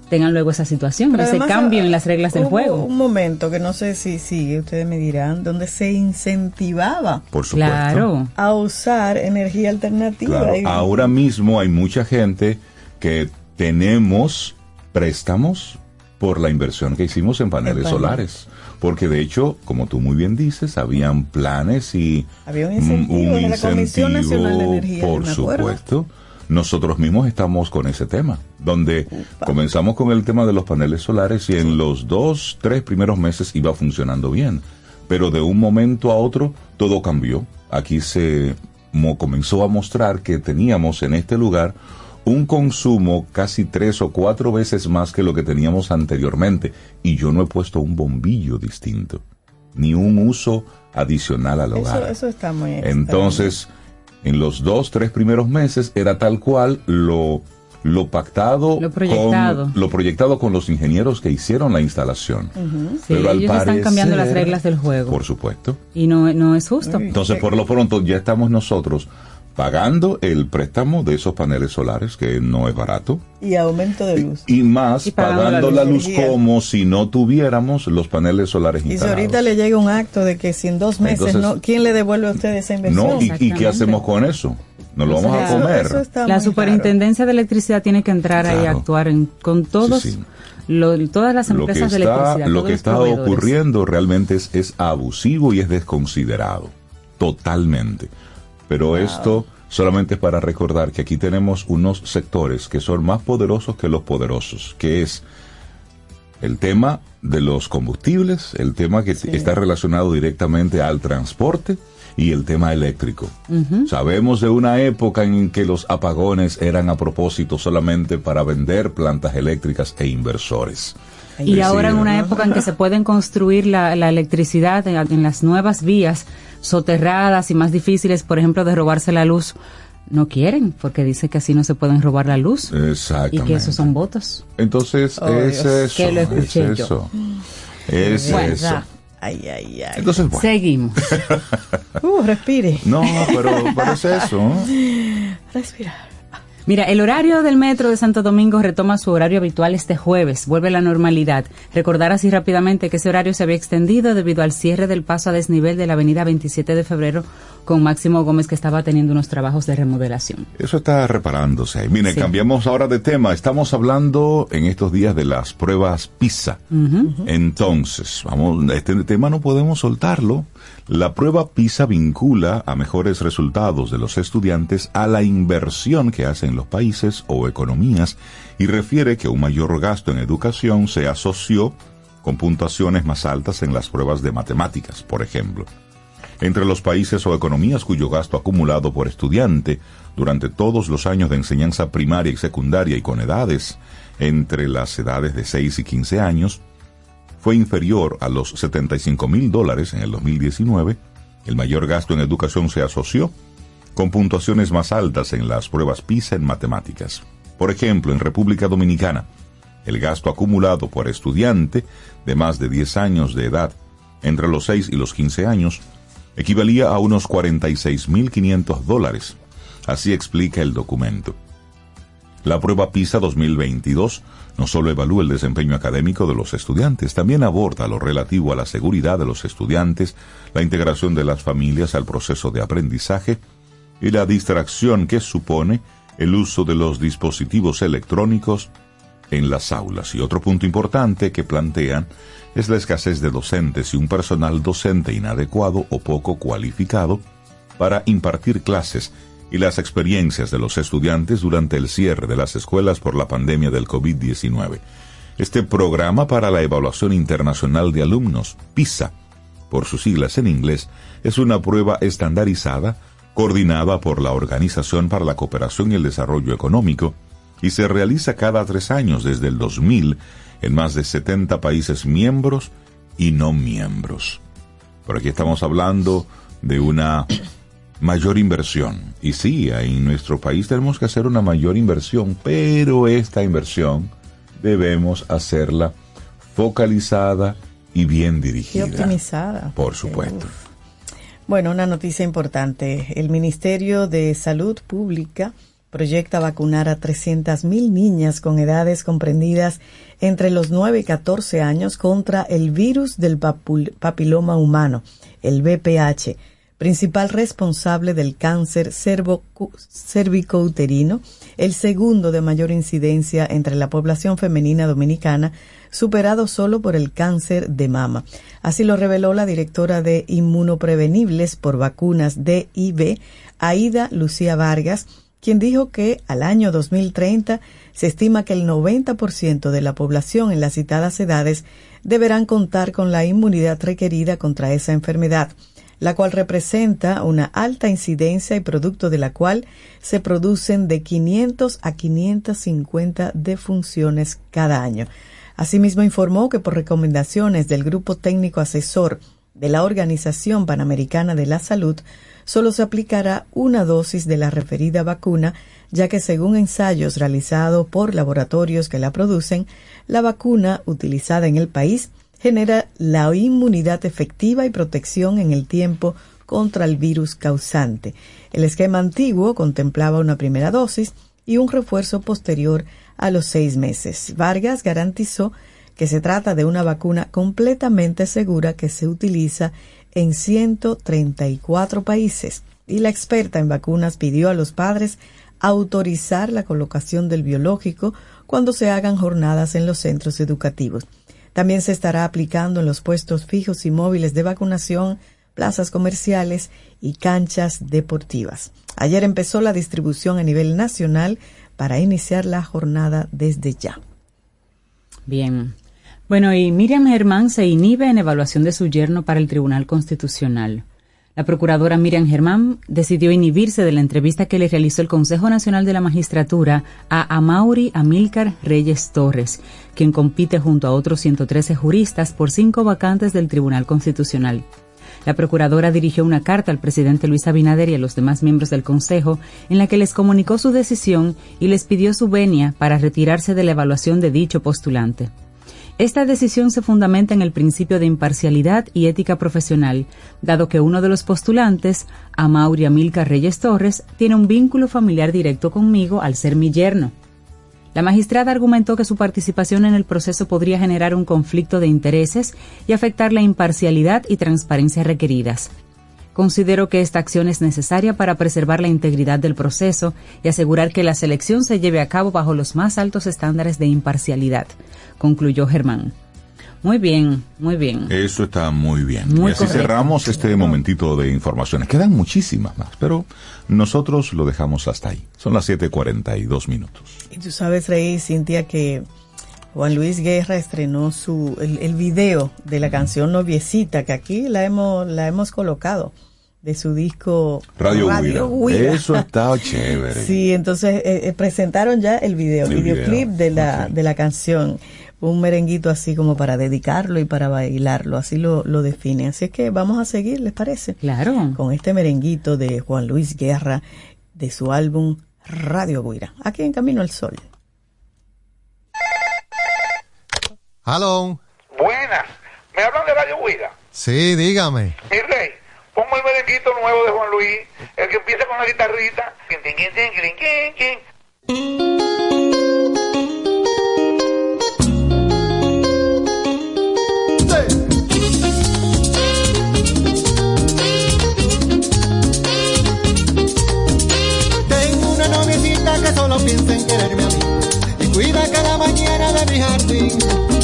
tengan luego esa situación, Pero ese cambio ah, en las reglas del hubo juego. Un momento que no sé si sigue, ustedes me dirán, donde se incentivaba Por supuesto. Claro. a usar energía alternativa. Claro, ahora mismo hay mucha gente que tenemos préstamos por la inversión que hicimos en paneles solares. Porque de hecho, como tú muy bien dices, habían planes y Había un incentivo de la Comisión Nacional de Energía, por me supuesto. Nosotros mismos estamos con ese tema, donde comenzamos con el tema de los paneles solares y en los dos, tres primeros meses iba funcionando bien. Pero de un momento a otro todo cambió. Aquí se mo- comenzó a mostrar que teníamos en este lugar un consumo casi tres o cuatro veces más que lo que teníamos anteriormente. Y yo no he puesto un bombillo distinto, ni un uso adicional al hogar. Eso, eso está muy extraño. Entonces, en los dos, tres primeros meses era tal cual lo, lo pactado, Lo proyectado. Con, lo proyectado con los ingenieros que hicieron la instalación. Sí, Pero al ellos están cambiando las parecer- reglas del juego. Por supuesto. Y no, no es justo. Entonces, por lo pronto, ya estamos nosotros pagando el préstamo de esos paneles solares, que no es barato, Y aumento de luz. y más Y pagando pagando, la la luz. como si no tuviéramos los paneles solares Y si instalados. ahorita le llega un acto de que si en dos meses Entonces- no, ¿quién le devuelve a usted esa inversión? No, ¿y, y qué hacemos con eso? ¿Nos lo vamos a comer? Eso está La superintendencia de electricidad tiene que entrar ahí a actuar en- con todos, Sí, sí. lo- todas las lo que empresas de está, electricidad. lo que está proveedores. ocurriendo realmente es, es abusivo y es desconsiderado. Totalmente. Pero esto solamente es para recordar que aquí tenemos unos sectores que son más poderosos que los poderosos, que es el tema de los combustibles, el tema que está relacionado directamente al transporte y el tema eléctrico. Sabemos de una época en que los apagones eran a propósito solamente para vender plantas eléctricas e inversores. Y ahora en una época en que se pueden construir la, la electricidad en, en las nuevas vías soterradas y más difíciles, por ejemplo, de robarse la luz, no quieren, porque dice que así no se pueden robar la luz. Exactamente. Y que esos son votos. Entonces, Oh, es eso. Que lo escuché es yo. eso. Es Bueno, eso. Ay, ay, ay. Entonces, bueno. Seguimos. Uh, respire. No, pero, pero es eso. Respirar. Mira, el horario del metro de Santo Domingo retoma su horario habitual este jueves, vuelve a la normalidad. Recordar así rápidamente que ese horario se había extendido debido al cierre del paso a desnivel de la avenida 27 de febrero con Máximo Gómez que estaba teniendo unos trabajos de remodelación. Eso está reparándose. Mire, Sí. cambiamos ahora de tema. Estamos hablando en estos días de las pruebas PISA. Entonces, vamos, este tema no podemos soltarlo. La prueba PISA vincula a mejores resultados de los estudiantes a la inversión que hacen los países o economías y refiere que un mayor gasto en educación se asoció con puntuaciones más altas en las pruebas de matemáticas, por ejemplo. Entre los países o economías cuyo gasto acumulado por estudiante durante todos los años de enseñanza primaria y secundaria y con edades entre las edades de 6 y 15 años fue inferior a los 75 mil dólares en el 2019, el mayor gasto en educación se asoció con puntuaciones más altas en las pruebas PISA en matemáticas. Por ejemplo, en República Dominicana, el gasto acumulado por estudiante de más de 10 años de edad entre los 6 y los 15 años equivalía a unos 46.500 dólares. Así explica el documento. La prueba PISA 2022 no solo evalúa el desempeño académico de los estudiantes, también aborda lo relativo a la seguridad de los estudiantes, la integración de las familias al proceso de aprendizaje y la distracción que supone el uso de los dispositivos electrónicos en las aulas. Y otro punto importante que plantean es la escasez de docentes y un personal docente inadecuado o poco cualificado para impartir clases y las experiencias de los estudiantes durante el cierre de las escuelas por la pandemia del COVID-19. Este programa para la evaluación internacional de alumnos, PISA, por sus siglas en inglés, es una prueba estandarizada coordinada por la Organización para la Cooperación y el Desarrollo Económico y se realiza cada tres años desde el 2000 en más de 70 países miembros y no miembros. Por aquí estamos hablando de una mayor inversión. Y sí, en nuestro país tenemos que hacer una mayor inversión, pero esta inversión debemos hacerla focalizada y bien Y dirigida. optimizada. Por supuesto. Bueno, una noticia importante. El Ministerio de Salud Pública proyecta vacunar a 300.000 niñas con edades comprendidas entre los 9 y 14 años contra el virus del papiloma humano, el VPH, principal responsable del cáncer cervicouterino, el segundo de mayor incidencia entre la población femenina dominicana, superado solo por el cáncer de mama. Así lo reveló la directora de Inmunoprevenibles por vacunas DIB, Aida Lucía Vargas, quien dijo que al año 2030 se estima que el 90% de la población en las citadas edades deberán contar con la inmunidad requerida contra esa enfermedad, la cual representa una alta incidencia y producto de la cual se producen de 500 a 550 defunciones cada año. Asimismo informó que por recomendaciones del Grupo Técnico Asesor de la Organización Panamericana de la Salud, solo se aplicará una dosis de la referida vacuna, ya que según ensayos realizados por laboratorios que la producen, la vacuna utilizada en el país genera la inmunidad efectiva y protección en el tiempo contra el virus causante. El esquema antiguo contemplaba una primera dosis y un refuerzo posterior a los seis meses. Vargas garantizó que se trata de una vacuna completamente segura que se utiliza en 134 países y la experta en vacunas pidió a los padres autorizar la colocación del biológico cuando se hagan jornadas en los centros educativos. También se estará aplicando en los puestos fijos y móviles de vacunación plazas comerciales y canchas deportivas. Ayer empezó la distribución a nivel nacional para iniciar la jornada desde ya. Bien. Bueno, y Miriam Germán se inhibe en evaluación de su yerno para el Tribunal Constitucional. La procuradora Miriam Germán decidió inhibirse de la entrevista que le realizó el Consejo Nacional de la Magistratura a Amauri Amílcar Reyes Torres, quien compite junto a otros 113 juristas por cinco vacantes del Tribunal Constitucional. La procuradora dirigió una carta al presidente Luis Abinader y a los demás miembros del Consejo en la que les comunicó su decisión y les pidió su venia para retirarse de la evaluación de dicho postulante. Esta decisión se fundamenta en el principio de imparcialidad y ética profesional, dado que uno de los postulantes, Amaury Amilcar Reyes Torres, tiene un vínculo familiar directo conmigo al ser mi yerno. La magistrada argumentó que su participación en el proceso podría generar un conflicto de intereses y afectar la imparcialidad y transparencia requeridas. Considero que esta acción es necesaria para preservar la integridad del proceso y asegurar que la selección se lleve a cabo bajo los más altos estándares de imparcialidad, concluyó Germán. Muy bien, muy bien. Eso está muy bien. Muy y así correcto. cerramos este momentito de informaciones. Quedan muchísimas más, pero nosotros lo dejamos hasta ahí. Son las 7:42 minutos. Y tú sabes, Rey Cintia, que Juan Luis Guerra estrenó su el, el video de la canción Noviecita, que aquí la hemos, la hemos colocado, de su disco Radio, Guira. Guira. Eso está chévere. Sí, entonces eh, eh, presentaron ya el video, el videoclip video, de la, de la canción. Un merenguito así como para dedicarlo y para bailarlo, así lo, lo define. Así es que vamos a seguir, ¿les parece? Claro. Con este merenguito de Juan Luis Guerra, de su álbum Radio Guira, aquí en Camino al Sol. Hello. Buenas. ¿Me hablan de Radio Guida? Sí, dígame. Mi rey, pongo el merenguito nuevo de Juan Luis, el que empieza con la guitarrita. Quin, tin, quin, tin, quin, quin, quin. Tengo una noviecita que solo piensa en quererme a mí y cuida cada mañana de mi jardín.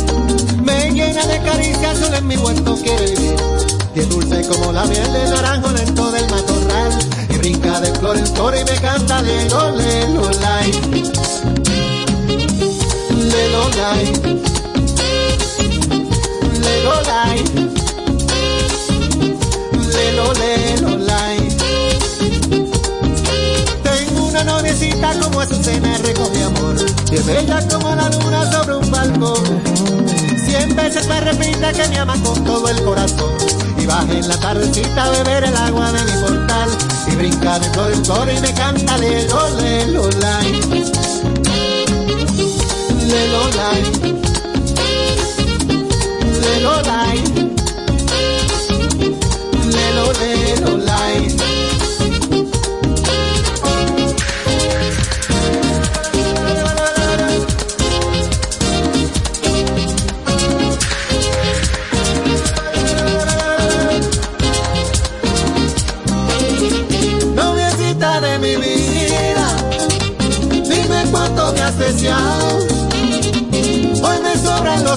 Me llena de caricias, solo en mi huerto quiere vivir. Y dulce como la miel de naranjo dentro del matorral. Y brinca de flor en flor y me canta lelo, lelo, lai. Lelo, lai. Lelo, lai. Lelo, lelo, lai. Tengo una noviecita como Azucena recoge amor Y bella como la luna sobre un balcón Cien veces me repite que me ama con todo el corazón. Y baja en la tardecita a beber el agua de mi portal. Y brinca de flor en flor y me canta lelo, lai Lelo, lai Lelo, lai Lelo, lelo,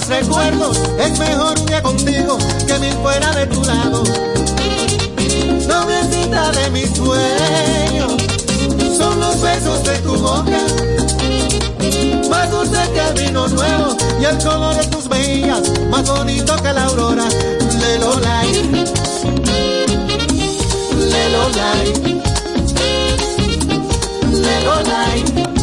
recuerdos, es mejor día contigo que mil fuera de tu lado. Noviecita de mis sueños, son los besos de tu boca, más dulce que el vino nuevo y el color de tus mejillas, más bonito que la aurora. Lelo, lai. Lelo. Lelo.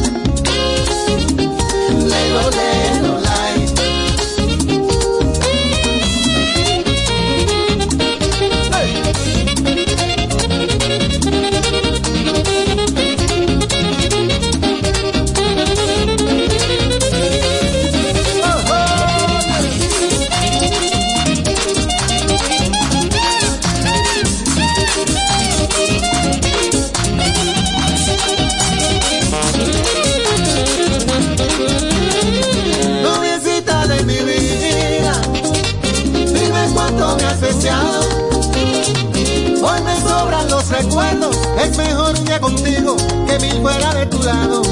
Contigo que mil fuera de tu lado.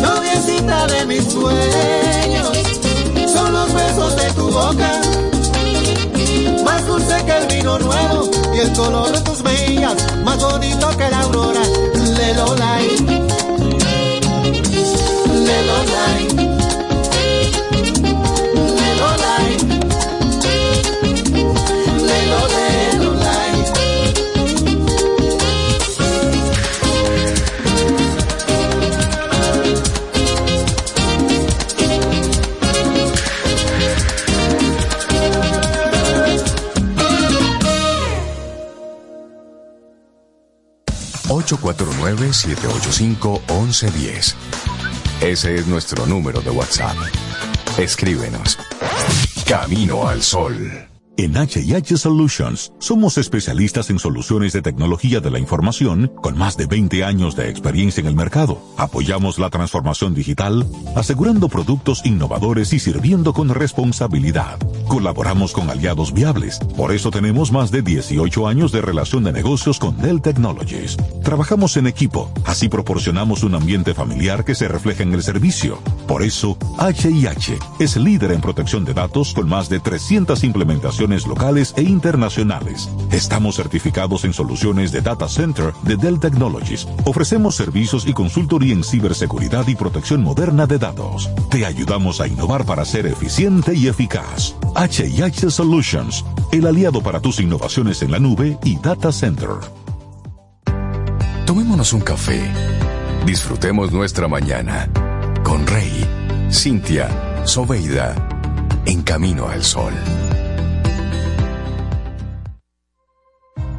Noviecita de mis sueños, son los besos de tu boca, más dulce que el vino nuevo y el color de tus mejillas más bonito que la aurora. Lelo ...849-785-1110. Ese es nuestro número de WhatsApp. Escríbenos. Camino al Sol. En HH Solutions somos especialistas en soluciones de tecnología de la información con más de 20 años de experiencia en el mercado. Apoyamos la transformación digital, asegurando productos innovadores y sirviendo con responsabilidad. Colaboramos con aliados viables, por eso tenemos más de 18 años de relación de negocios con Dell Technologies. Trabajamos en equipo, así proporcionamos un ambiente familiar que se refleja en el servicio. Por eso, HIH es líder en protección de datos con más de 300 implementaciones locales e internacionales. Estamos certificados en soluciones de Data Center de Dell Technologies. Ofrecemos servicios y consultoría en ciberseguridad y protección moderna de datos. Te ayudamos a innovar para ser eficiente y eficaz. HIH Solutions, el aliado para tus innovaciones en la nube y Data Center. Tomémonos un café. Disfrutemos nuestra mañana con Rey, Cintia, Soveida, en camino al sol.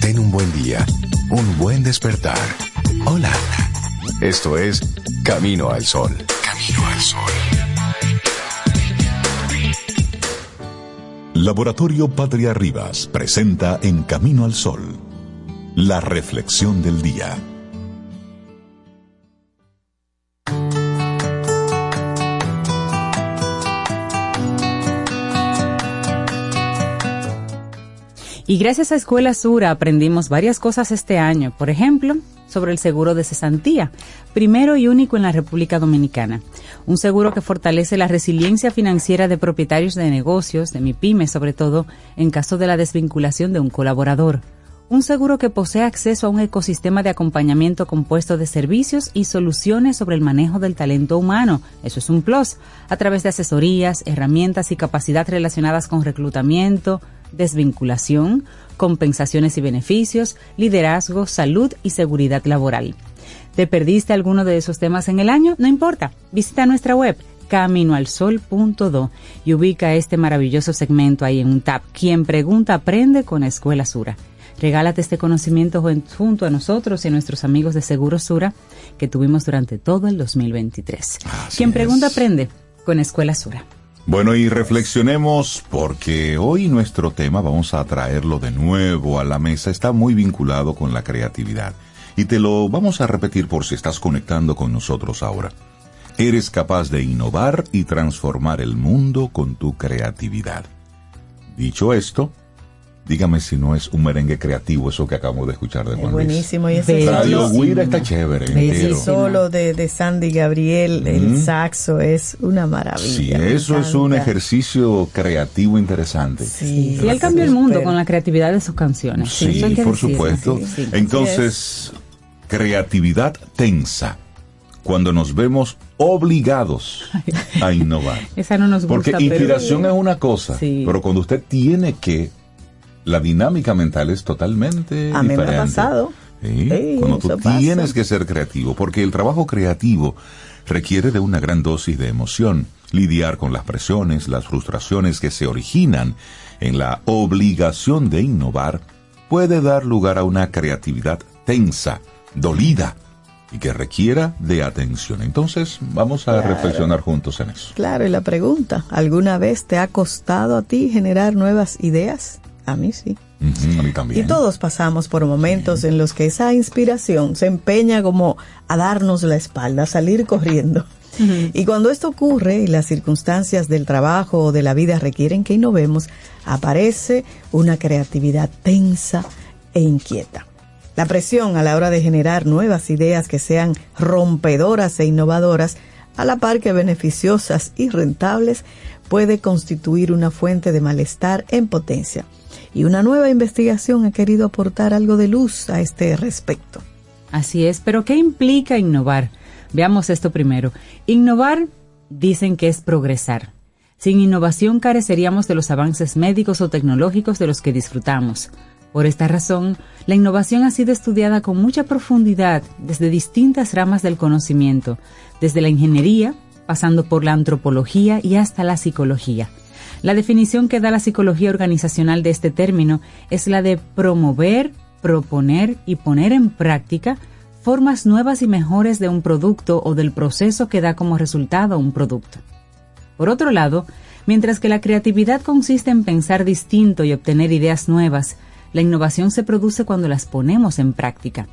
Ten un buen día, un buen despertar. Hola. Esto es Camino al Sol. Camino al Sol. Laboratorio Patria Rivas presenta En Camino al Sol, la reflexión del día. Y gracias a Escuela Sura aprendimos varias cosas este año. Por ejemplo, sobre el seguro de cesantía, primero y único en la República Dominicana. Un seguro que fortalece la resiliencia financiera de propietarios de negocios, de MIPYME sobre todo, en caso de la desvinculación de un colaborador. Un seguro que posee acceso a un ecosistema de acompañamiento compuesto de servicios y soluciones sobre el manejo del talento humano. Eso es un plus. A través de asesorías, herramientas y capacidad relacionadas con reclutamiento, desvinculación, compensaciones y beneficios, liderazgo, salud y seguridad laboral. ¿Te perdiste alguno de esos temas en el año? No importa. Visita nuestra web caminoalsol.do y ubica este maravilloso segmento ahí en un tab. Quien pregunta aprende con Escuela Sura. Regálate este conocimiento junto a nosotros y a nuestros amigos de Seguro Sura que tuvimos durante todo el 2023. Quien pregunta aprende con Escuela Sura. Bueno, y reflexionemos porque hoy nuestro tema, vamos a traerlo de nuevo a la mesa, está muy vinculado con la creatividad. Y te lo vamos a repetir por si estás conectando con nosotros ahora. Eres capaz de innovar y transformar el mundo con tu creatividad. Dicho esto, dígame si no es un merengue creativo eso que acabamos de escuchar de Juan Luis. Buenísimo. Y ese Radio Guira está chévere. ese solo de, de Sandy Gabriel, el saxo, es una maravilla. Sí, eso es un ejercicio creativo interesante. Sí, Y él cambió el mundo con la creatividad de sus canciones. Sí, por supuesto. Sí, sí. Entonces, creatividad tensa. Cuando nos vemos obligados a innovar. Esa no nos gusta. Porque pero- inspiración es una cosa, Sí. pero cuando usted tiene que, la dinámica mental es totalmente A mí me ha diferente. pasado. Sí, Sí, cuando tú eso pasa. tienes que ser creativo, porque el trabajo creativo requiere de una gran dosis de emoción, lidiar con las presiones, las frustraciones que se originan en la obligación de innovar, puede dar lugar a una creatividad tensa, dolida y que requiera de atención. Entonces, vamos a Claro. reflexionar juntos en eso. Claro, y la pregunta, ¿alguna vez te ha costado a ti generar nuevas ideas? A mí sí. A mí también. Y todos pasamos por momentos en los que esa inspiración se empeña como a darnos la espalda, a salir corriendo. Y cuando esto ocurre y las circunstancias del trabajo o de la vida requieren que innovemos, aparece una creatividad tensa e inquieta. La presión a la hora de generar nuevas ideas que sean rompedoras e innovadoras, a la par que beneficiosas y rentables, puede constituir una fuente de malestar en potencia. Y una nueva investigación ha querido aportar algo de luz a este respecto. Así es, pero ¿qué implica innovar? Veamos esto primero. Innovar dicen que es progresar. Sin innovación careceríamos de los avances médicos o tecnológicos de los que disfrutamos. Por esta razón, la innovación ha sido estudiada con mucha profundidad desde distintas ramas del conocimiento, desde la ingeniería, pasando por la antropología y hasta la psicología. La definición que da la psicología organizacional de este término es la de promover, proponer y poner en práctica formas nuevas y mejores de un producto o del proceso que da como resultado un producto. Por otro lado, mientras que la creatividad consiste en pensar distinto y obtener ideas nuevas, la innovación se produce cuando las ponemos en práctica.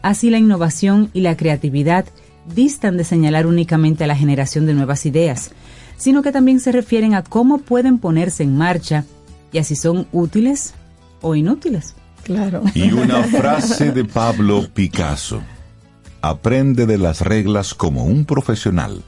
Así la innovación y la creatividad distan de señalar únicamente a la generación de nuevas ideas, sino que también se refieren a cómo pueden ponerse en marcha y así son útiles o inútiles. Claro. Y una frase de Pablo Picasso. Aprende de las reglas como un profesional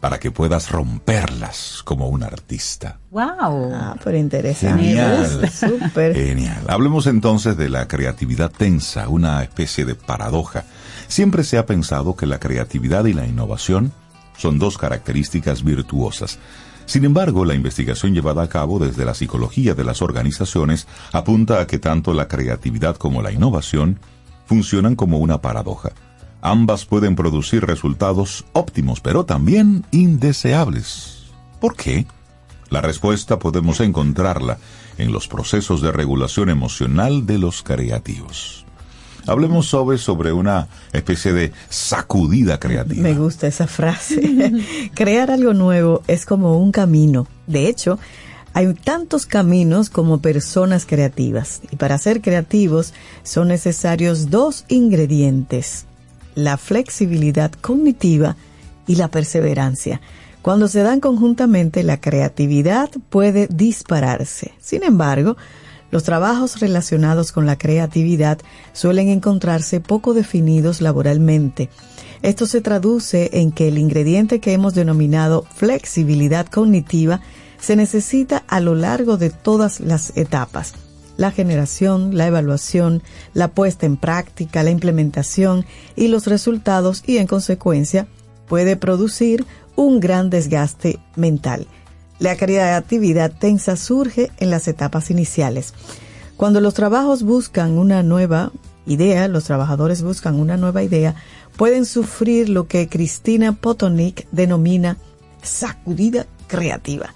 para que puedas romperlas como un artista. ¡Wow! Ah, pero interesante. Genial. Súper. Genial. Hablemos entonces de la creatividad tensa, una especie de paradoja. Siempre se ha pensado que la creatividad y la innovación son dos características virtuosas. Sin embargo, la investigación llevada a cabo desde la psicología de las organizaciones apunta a que tanto la creatividad como la innovación funcionan como una paradoja. Ambas pueden producir resultados óptimos, pero también indeseables. ¿Por qué? La respuesta podemos encontrarla en los procesos de regulación emocional de los creativos. Hablemos sobre, sobre una especie de sacudida creativa. Me gusta esa frase. Crear algo nuevo es como un camino. De hecho, hay tantos caminos como personas creativas. Y para ser creativos son necesarios dos ingredientes. La flexibilidad cognitiva y la perseverancia. Cuando se dan conjuntamente, la creatividad puede dispararse. Sin embargo, los trabajos relacionados con la creatividad suelen encontrarse poco definidos laboralmente. Esto se traduce en que el ingrediente que hemos denominado flexibilidad cognitiva se necesita a lo largo de todas las etapas. La generación, la evaluación, la puesta en práctica, la implementación y los resultados y en consecuencia puede producir un gran desgaste mental. La creatividad tensa surge en las etapas iniciales. Cuando los trabajos buscan una nueva idea, los trabajadores buscan una nueva idea, pueden sufrir lo que Cristina Potonick denomina sacudida creativa.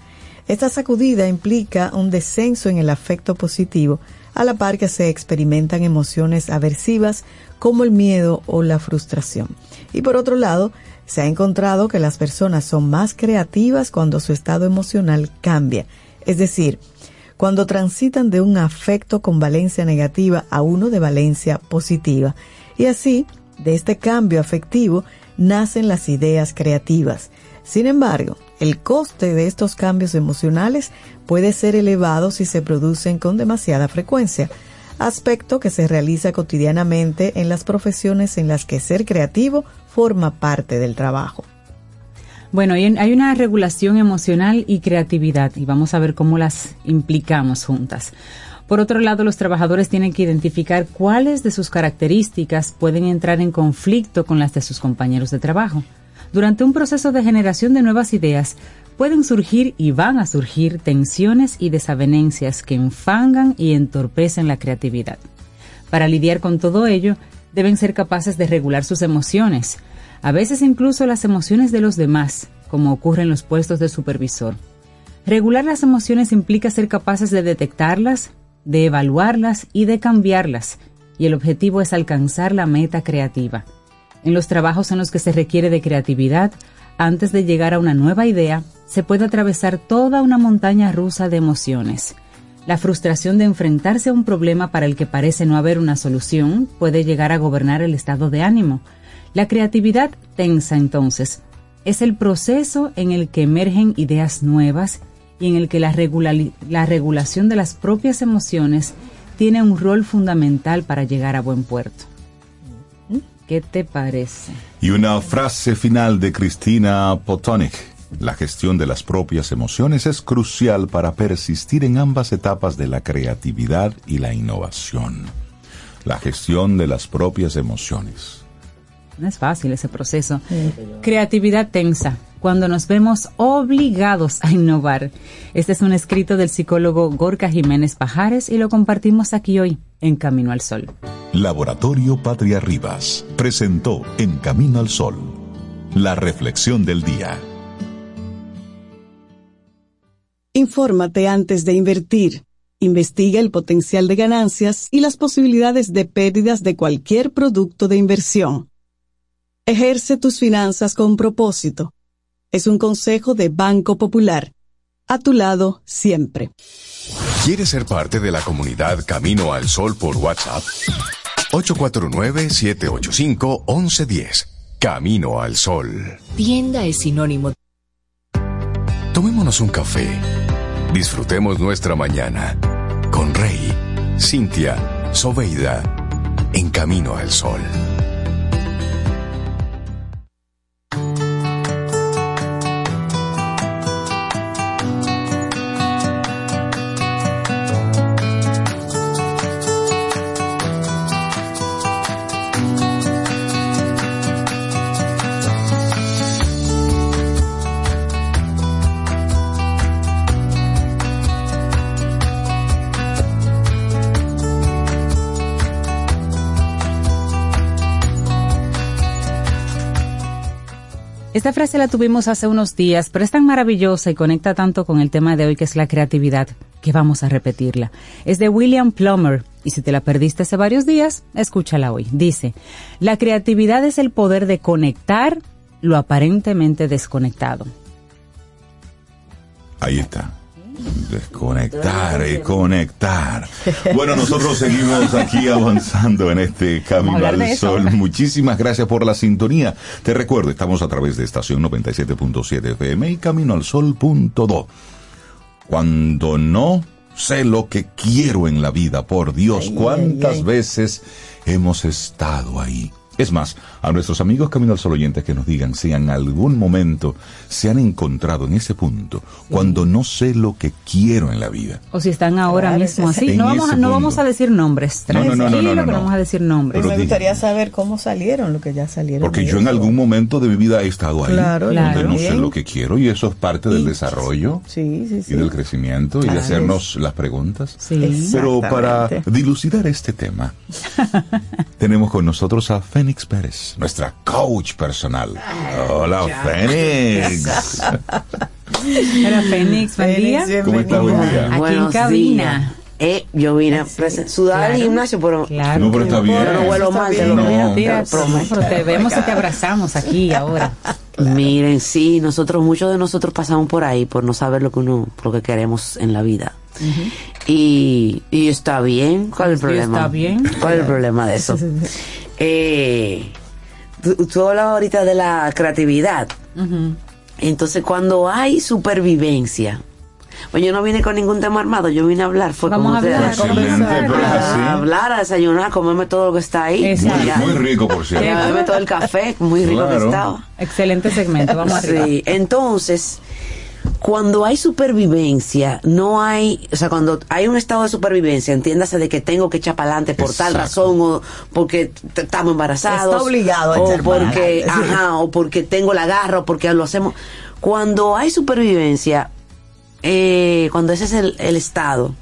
Esta sacudida implica un descenso en el afecto positivo, a la par que se experimentan emociones aversivas como el miedo o la frustración. Y por otro lado, se ha encontrado que las personas son más creativas cuando su estado emocional cambia, es decir, cuando transitan de un afecto con valencia negativa a uno de valencia positiva. Y así, de este cambio afectivo, nacen las ideas creativas. Sin embargo, el coste de estos cambios emocionales puede ser elevado si se producen con demasiada frecuencia, aspecto que se realiza cotidianamente en las profesiones en las que ser creativo forma parte del trabajo. Bueno, hay una regulación emocional y creatividad y vamos a ver cómo las implicamos juntas. Por otro lado, los trabajadores tienen que identificar cuáles de sus características pueden entrar en conflicto con las de sus compañeros de trabajo. Durante un proceso de generación de nuevas ideas, pueden surgir y van a surgir tensiones y desavenencias que enfangan y entorpecen la creatividad. Para lidiar con todo ello, deben ser capaces de regular sus emociones, a veces incluso las emociones de los demás, como ocurre en los puestos de supervisor. Regular las emociones implica ser capaces de detectarlas, de evaluarlas y de cambiarlas, y el objetivo es alcanzar la meta creativa. En los trabajos en los que se requiere de creatividad, antes de llegar a una nueva idea, se puede atravesar toda una montaña rusa de emociones. La frustración de enfrentarse a un problema para el que parece no haber una solución puede llegar a gobernar el estado de ánimo. La creatividad tensa, entonces, es el proceso en el que emergen ideas nuevas y en el que la, la regulación de las propias emociones tiene un rol fundamental para llegar a buen puerto. ¿Qué te parece? Y una frase final de Cristina Potonic. La gestión de las propias emociones es crucial para persistir en ambas etapas de la creatividad y la innovación. La gestión de las propias emociones. No es fácil ese proceso. Creatividad tensa, cuando nos vemos obligados a innovar. Este es un escrito del psicólogo Gorka Jiménez Pajares y lo compartimos aquí hoy en Camino al Sol. Laboratorio Patria Rivas presentó En Camino al Sol, la reflexión del día. Infórmate antes de invertir. Investiga el potencial de ganancias y las posibilidades de pérdidas de cualquier producto de inversión. Ejerce tus finanzas con propósito. Es un consejo de Banco Popular. A tu lado siempre. ¿Quieres ser parte de la comunidad Camino al Sol por WhatsApp? 849-785-1110. Camino al Sol. Tienda es sinónimo. Tomémonos un café. Disfrutemos nuestra mañana con Rey, Cintia, Soveida, en Camino al Sol. Esta frase la tuvimos hace unos días, pero es tan maravillosa y conecta tanto con el tema de hoy que es la creatividad, que vamos a repetirla. Es de William Plummer y si te la perdiste hace varios días, escúchala hoy. Dice, la creatividad es el poder de conectar lo aparentemente desconectado. Ahí está. Desconectar y conectar. Bueno, nosotros seguimos aquí avanzando en este Camino al. Sol. Muchísimas gracias por la sintonía. Te recuerdo, estamos a través de estación 97.7 FM y caminoalsol.do. Cuando no sé lo que quiero en la vida, por Dios, cuántas veces hemos estado ahí. Es más, a nuestros amigos Camino al Sol oyentes que nos digan si en algún momento se han encontrado en ese punto, cuando no sé lo que quiero en la vida. O si están ahora Claro, mismo así. No vamos, no vamos a decir nombres. No, no, no, no, no, Tranquilo, no, que no. vamos a decir nombres. Pero me gustaría saber cómo salieron, lo que ya salieron. Porque yo en algún momento de mi vida he estado ahí, Claro, donde claro. no sé lo que quiero y eso es parte del desarrollo Sí, sí, sí. y del crecimiento y de hacernos las preguntas. Sí. Pero para dilucidar este tema, tenemos con nosotros a Fénix Pérez, nuestra coach personal. Hola, Fénix. Hola, Fénix, buen día. ¿Cómo estás? Buen día. Aquí en cabina. días. Eh, yo vine a presen- sudar al gimnasio, pero Claro. No, pero está bien. Yo no huelo mal, te lo No. mira, te prometo. pero te vemos y te abrazamos aquí ahora. Miren, sí, nosotros, muchos de nosotros pasamos por ahí por no saber lo que uno, lo que queremos en la vida. Y, y está bien, ¿cuál es el Sí, problema? está bien. ¿Cuál es el problema de eso? eh, tú, tú hablabas ahorita de la creatividad. Entonces, cuando hay supervivencia, pues yo no vine con ningún tema armado, yo vine a hablar, fue Vamos como a hablar, a así. hablar, a desayunar, a comerme todo lo que está ahí. Exacto. Muy, rico, por ya cierto. beberme todo el café, muy rico Claro. que estaba. Excelente segmento, vamos arriba. Sí, entonces, cuando hay supervivencia, no hay, o sea, cuando hay un estado de supervivencia, entiéndase de que tengo que echar para adelante por tal razón o porque estamos embarazados. Está obligado a o echar para porque, adelante. ajá, o porque tengo la garra o porque lo hacemos. Cuando hay supervivencia, eh, cuando ese es el, el estado,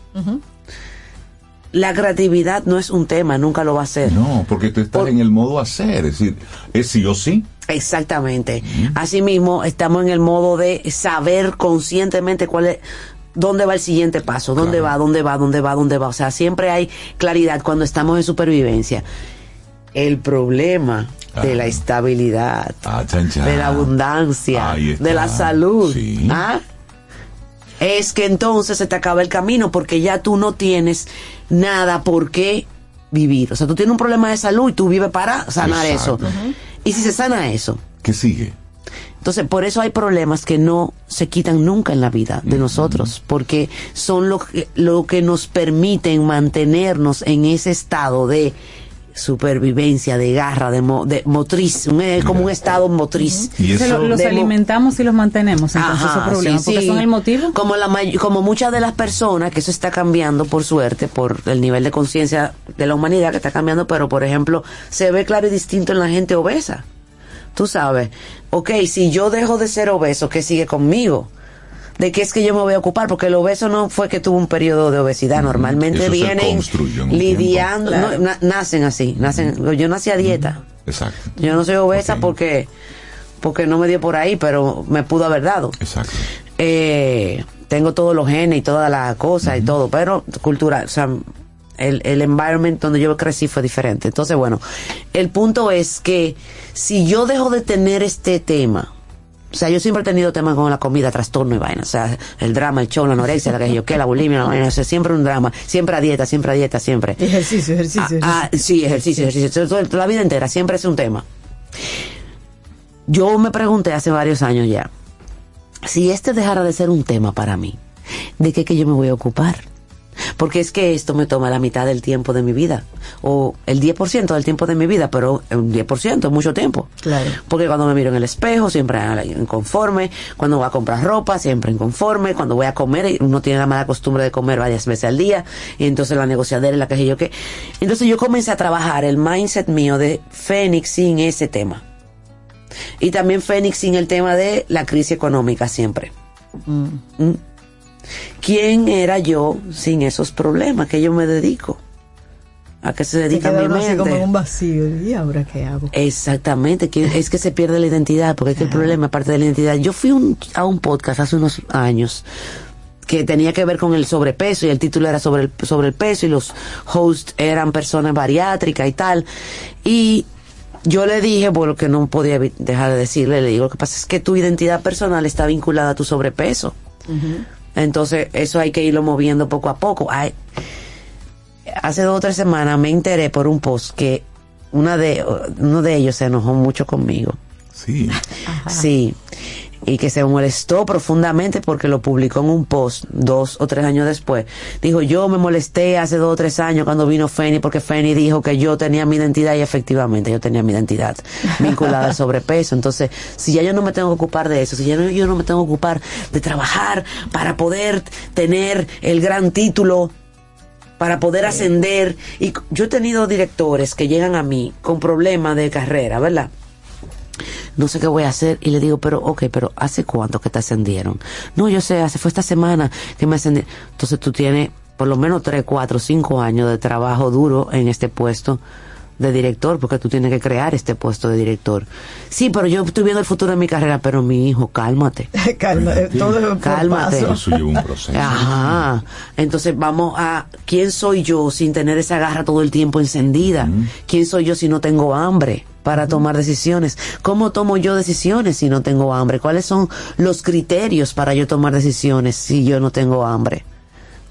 la creatividad no es un tema, nunca lo va a ser. No, porque tú estás en el modo hacer, es decir, es sí o sí. Exactamente. Asimismo, estamos en el modo de saber conscientemente cuál es, dónde va el siguiente paso, dónde va, dónde va, dónde va, dónde va. O sea, siempre hay claridad cuando estamos en supervivencia. El problema de la estabilidad, Ah, chan, chan. de la abundancia, de la salud. Sí. ¿ah? es que entonces se te acaba el camino porque ya tú no tienes nada por qué vivir. O sea, tú tienes un problema de salud y tú vives para sanar Exacto. eso. Y si se sana eso, ¿Qué sigue? entonces, por eso hay problemas que no se quitan nunca en la vida de nosotros, porque son lo que, lo que nos permiten mantenernos en ese estado de supervivencia, de garra, de, mo- de motriz, un- es como un estado motriz. Se lo- los De mo- alimentamos y los mantenemos, entonces Ajá, esos problemas, sí, porque sí. son el motivo. Como, la may- como muchas de las personas, que eso está cambiando por suerte, por el nivel de conciencia de la humanidad que está cambiando, pero por ejemplo, se ve claro y distinto en la gente obesa. Tú sabes, ok, si yo dejo de ser obeso, ¿qué sigue conmigo? ¿De qué es que yo me voy a ocupar? Porque el obeso no fue que tuvo un periodo de obesidad. Normalmente Eso vienen lidiando, no, nacen así, nacen, yo nací a dieta. Exacto. Yo no soy obesa porque porque no me dio por ahí, pero me pudo haber dado. Exacto. Eh, tengo todos los genes y todas las cosas y todo, pero cultural, o sea, el, el environment donde yo crecí fue diferente. Entonces, bueno, el punto es que si yo dejo de tener este tema, o sea, yo siempre he tenido temas con la comida, trastorno y vaina. O sea, el drama, el show, la anorexia, la que yo qué, la bulimia, la vaina. O sea, siempre un drama. Siempre a dieta, siempre a dieta, siempre. Ejercicio, ejercicio. Ah, ah, sí, ejercicio, ejercicio. Toda la vida entera, siempre es un tema. Yo me pregunté hace varios años ya, si este dejara de ser un tema para mí, ¿de qué que yo me voy a ocupar? Porque es que esto me toma la mitad del tiempo de mi vida, o el 10% del tiempo de mi vida, pero un 10% es mucho tiempo. Claro. Porque cuando me miro en el espejo, siempre inconforme. Cuando voy a comprar ropa, siempre inconforme. Cuando voy a comer, uno tiene la mala costumbre de comer varias veces al día. Y entonces la negociadera y la que sé yo qué. Entonces yo comencé a trabajar el mindset mío de Fénix sin ese tema. Y también Fénix sin el tema de la crisis económica siempre. ¿Mm? ¿Quién era yo sin esos problemas que yo me dedico? ¿A qué se dedica mi uno así mente? como en un vacío. ¿Y ahora qué hago? Exactamente, que es que se pierde la identidad, porque es que el problema, aparte de la identidad, yo fui un- a un podcast hace unos años que tenía que ver con el sobrepeso y el título era sobre el, sobre el peso y los hosts eran personas bariátricas y tal. Y yo le dije, bueno, que no podía dejar de decirle, le digo, lo que pasa es que tu identidad personal está vinculada a tu sobrepeso. Entonces, eso hay que irlo moviendo poco a poco. Ay, hace dos o tres semanas me enteré por un post que una de, uno de ellos se enojó mucho conmigo. Sí. Sí. Y que se molestó profundamente porque lo publicó en un post dos o tres años después. Dijo, yo me molesté hace dos o tres años cuando vino Feni porque Feni dijo que yo tenía mi identidad y efectivamente yo tenía mi identidad vinculada al sobrepeso. Entonces, si ya yo no me tengo que ocupar de eso, si ya no- yo no me tengo que ocupar de trabajar para poder tener el gran título para poder ascender. Y yo he tenido directores que llegan a mí con problemas de carrera, ¿verdad? No sé qué voy a hacer y le digo, pero ok, pero ¿hace cuánto que te ascendieron? No, yo sé, hace fue esta semana que me ascendieron. Entonces tú tienes por lo menos 3, 4, 5 años de trabajo duro en este puesto de director, porque tú tienes que crear este puesto de director. Sí, pero yo estoy viendo el futuro de mi carrera, pero mi hijo, cálmate. Calma, eh, todo por Cálmate. paso. Eso lleva un proceso. Ajá. Entonces vamos a quién soy yo sin tener esa garra todo el tiempo encendida. ¿Quién soy yo si no tengo hambre para tomar decisiones? ¿Cómo tomo yo decisiones si no tengo hambre? ¿Cuáles son los criterios para yo tomar decisiones si yo no tengo hambre?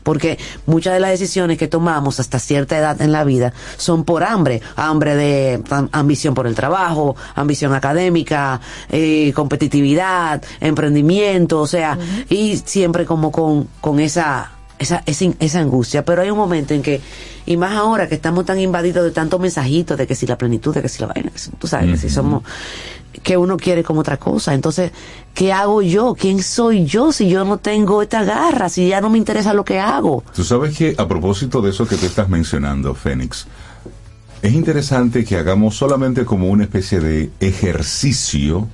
Porque muchas de las decisiones que tomamos hasta cierta edad en la vida son por hambre, hambre de am- ambición por el trabajo, ambición académica, eh, competitividad, emprendimiento, o sea, y siempre como con, con esa, esa, esa, angustia. Pero hay un momento en que, y más ahora que estamos tan invadidos de tantos mensajitos de que si la plenitud, de que si la vaina, tú sabes, que si somos, que uno quiere como otra cosa. Entonces, ¿qué hago yo? ¿Quién soy yo si yo no tengo esta garra? Si ya no me interesa lo que hago. Tú sabes que a propósito de eso que tú estás mencionando, Fénix, es interesante que hagamos solamente como una especie de ejercicio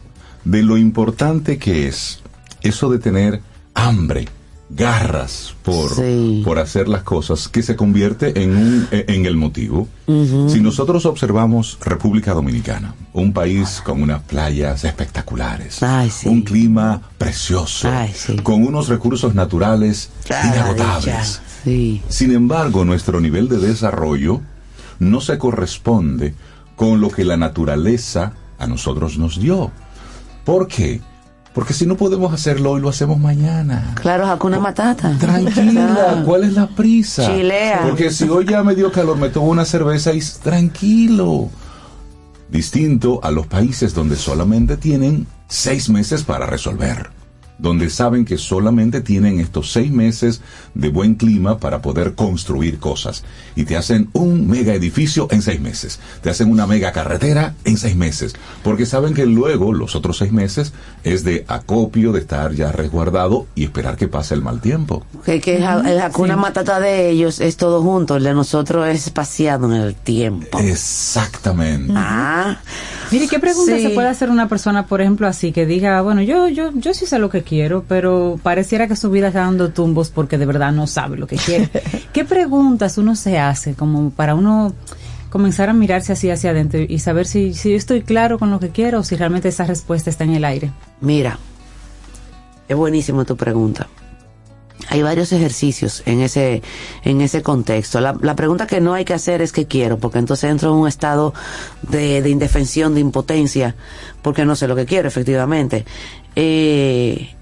de lo importante que es eso de tener hambre, garras por, Sí. por hacer las cosas, que se convierte en, un, en el motivo. Si nosotros observamos República Dominicana, un país con unas playas espectaculares, un clima precioso, con unos recursos naturales inagotables. Sin embargo, nuestro nivel de desarrollo no se corresponde con lo que la naturaleza a nosotros nos dio. ¿Por qué? Porque si no podemos hacerlo hoy, lo hacemos mañana. Claro, Hakuna Matata. Tranquila, ¿cuál es la prisa? Chilea. Porque si hoy ya me dio calor, me tomo una cerveza y tranquilo. Distinto a los países donde solamente tienen seis meses para resolver. Donde saben que solamente tienen estos seis meses de buen clima para poder construir cosas. Y te hacen un mega edificio en seis meses. Te hacen una mega carretera en seis meses. Porque saben que luego, los otros seis meses, es de acopio, de estar ya resguardado y esperar que pase el mal tiempo. Que, que ja- el Hakuna Matata de ellos es todo junto, el de nosotros es espaciado en el tiempo. Exactamente. Ah, Mire, ¿qué pregunta Sí. se puede hacer una persona, por ejemplo, así, que diga, bueno, yo, yo, yo sí sé lo que quiero, pero pareciera que su vida está dando tumbos porque de verdad no sabe lo que quiere? ¿Qué preguntas uno se hace como para uno comenzar a mirarse así hacia adentro y saber si, si yo estoy claro con lo que quiero o si realmente esa respuesta está en el aire? Mira, es buenísima tu pregunta. Hay varios ejercicios en ese, en ese contexto. La, la pregunta que no hay que hacer es qué quiero, porque entonces entro en un estado de, de indefensión, de impotencia, porque no sé lo que quiero, efectivamente. Eh,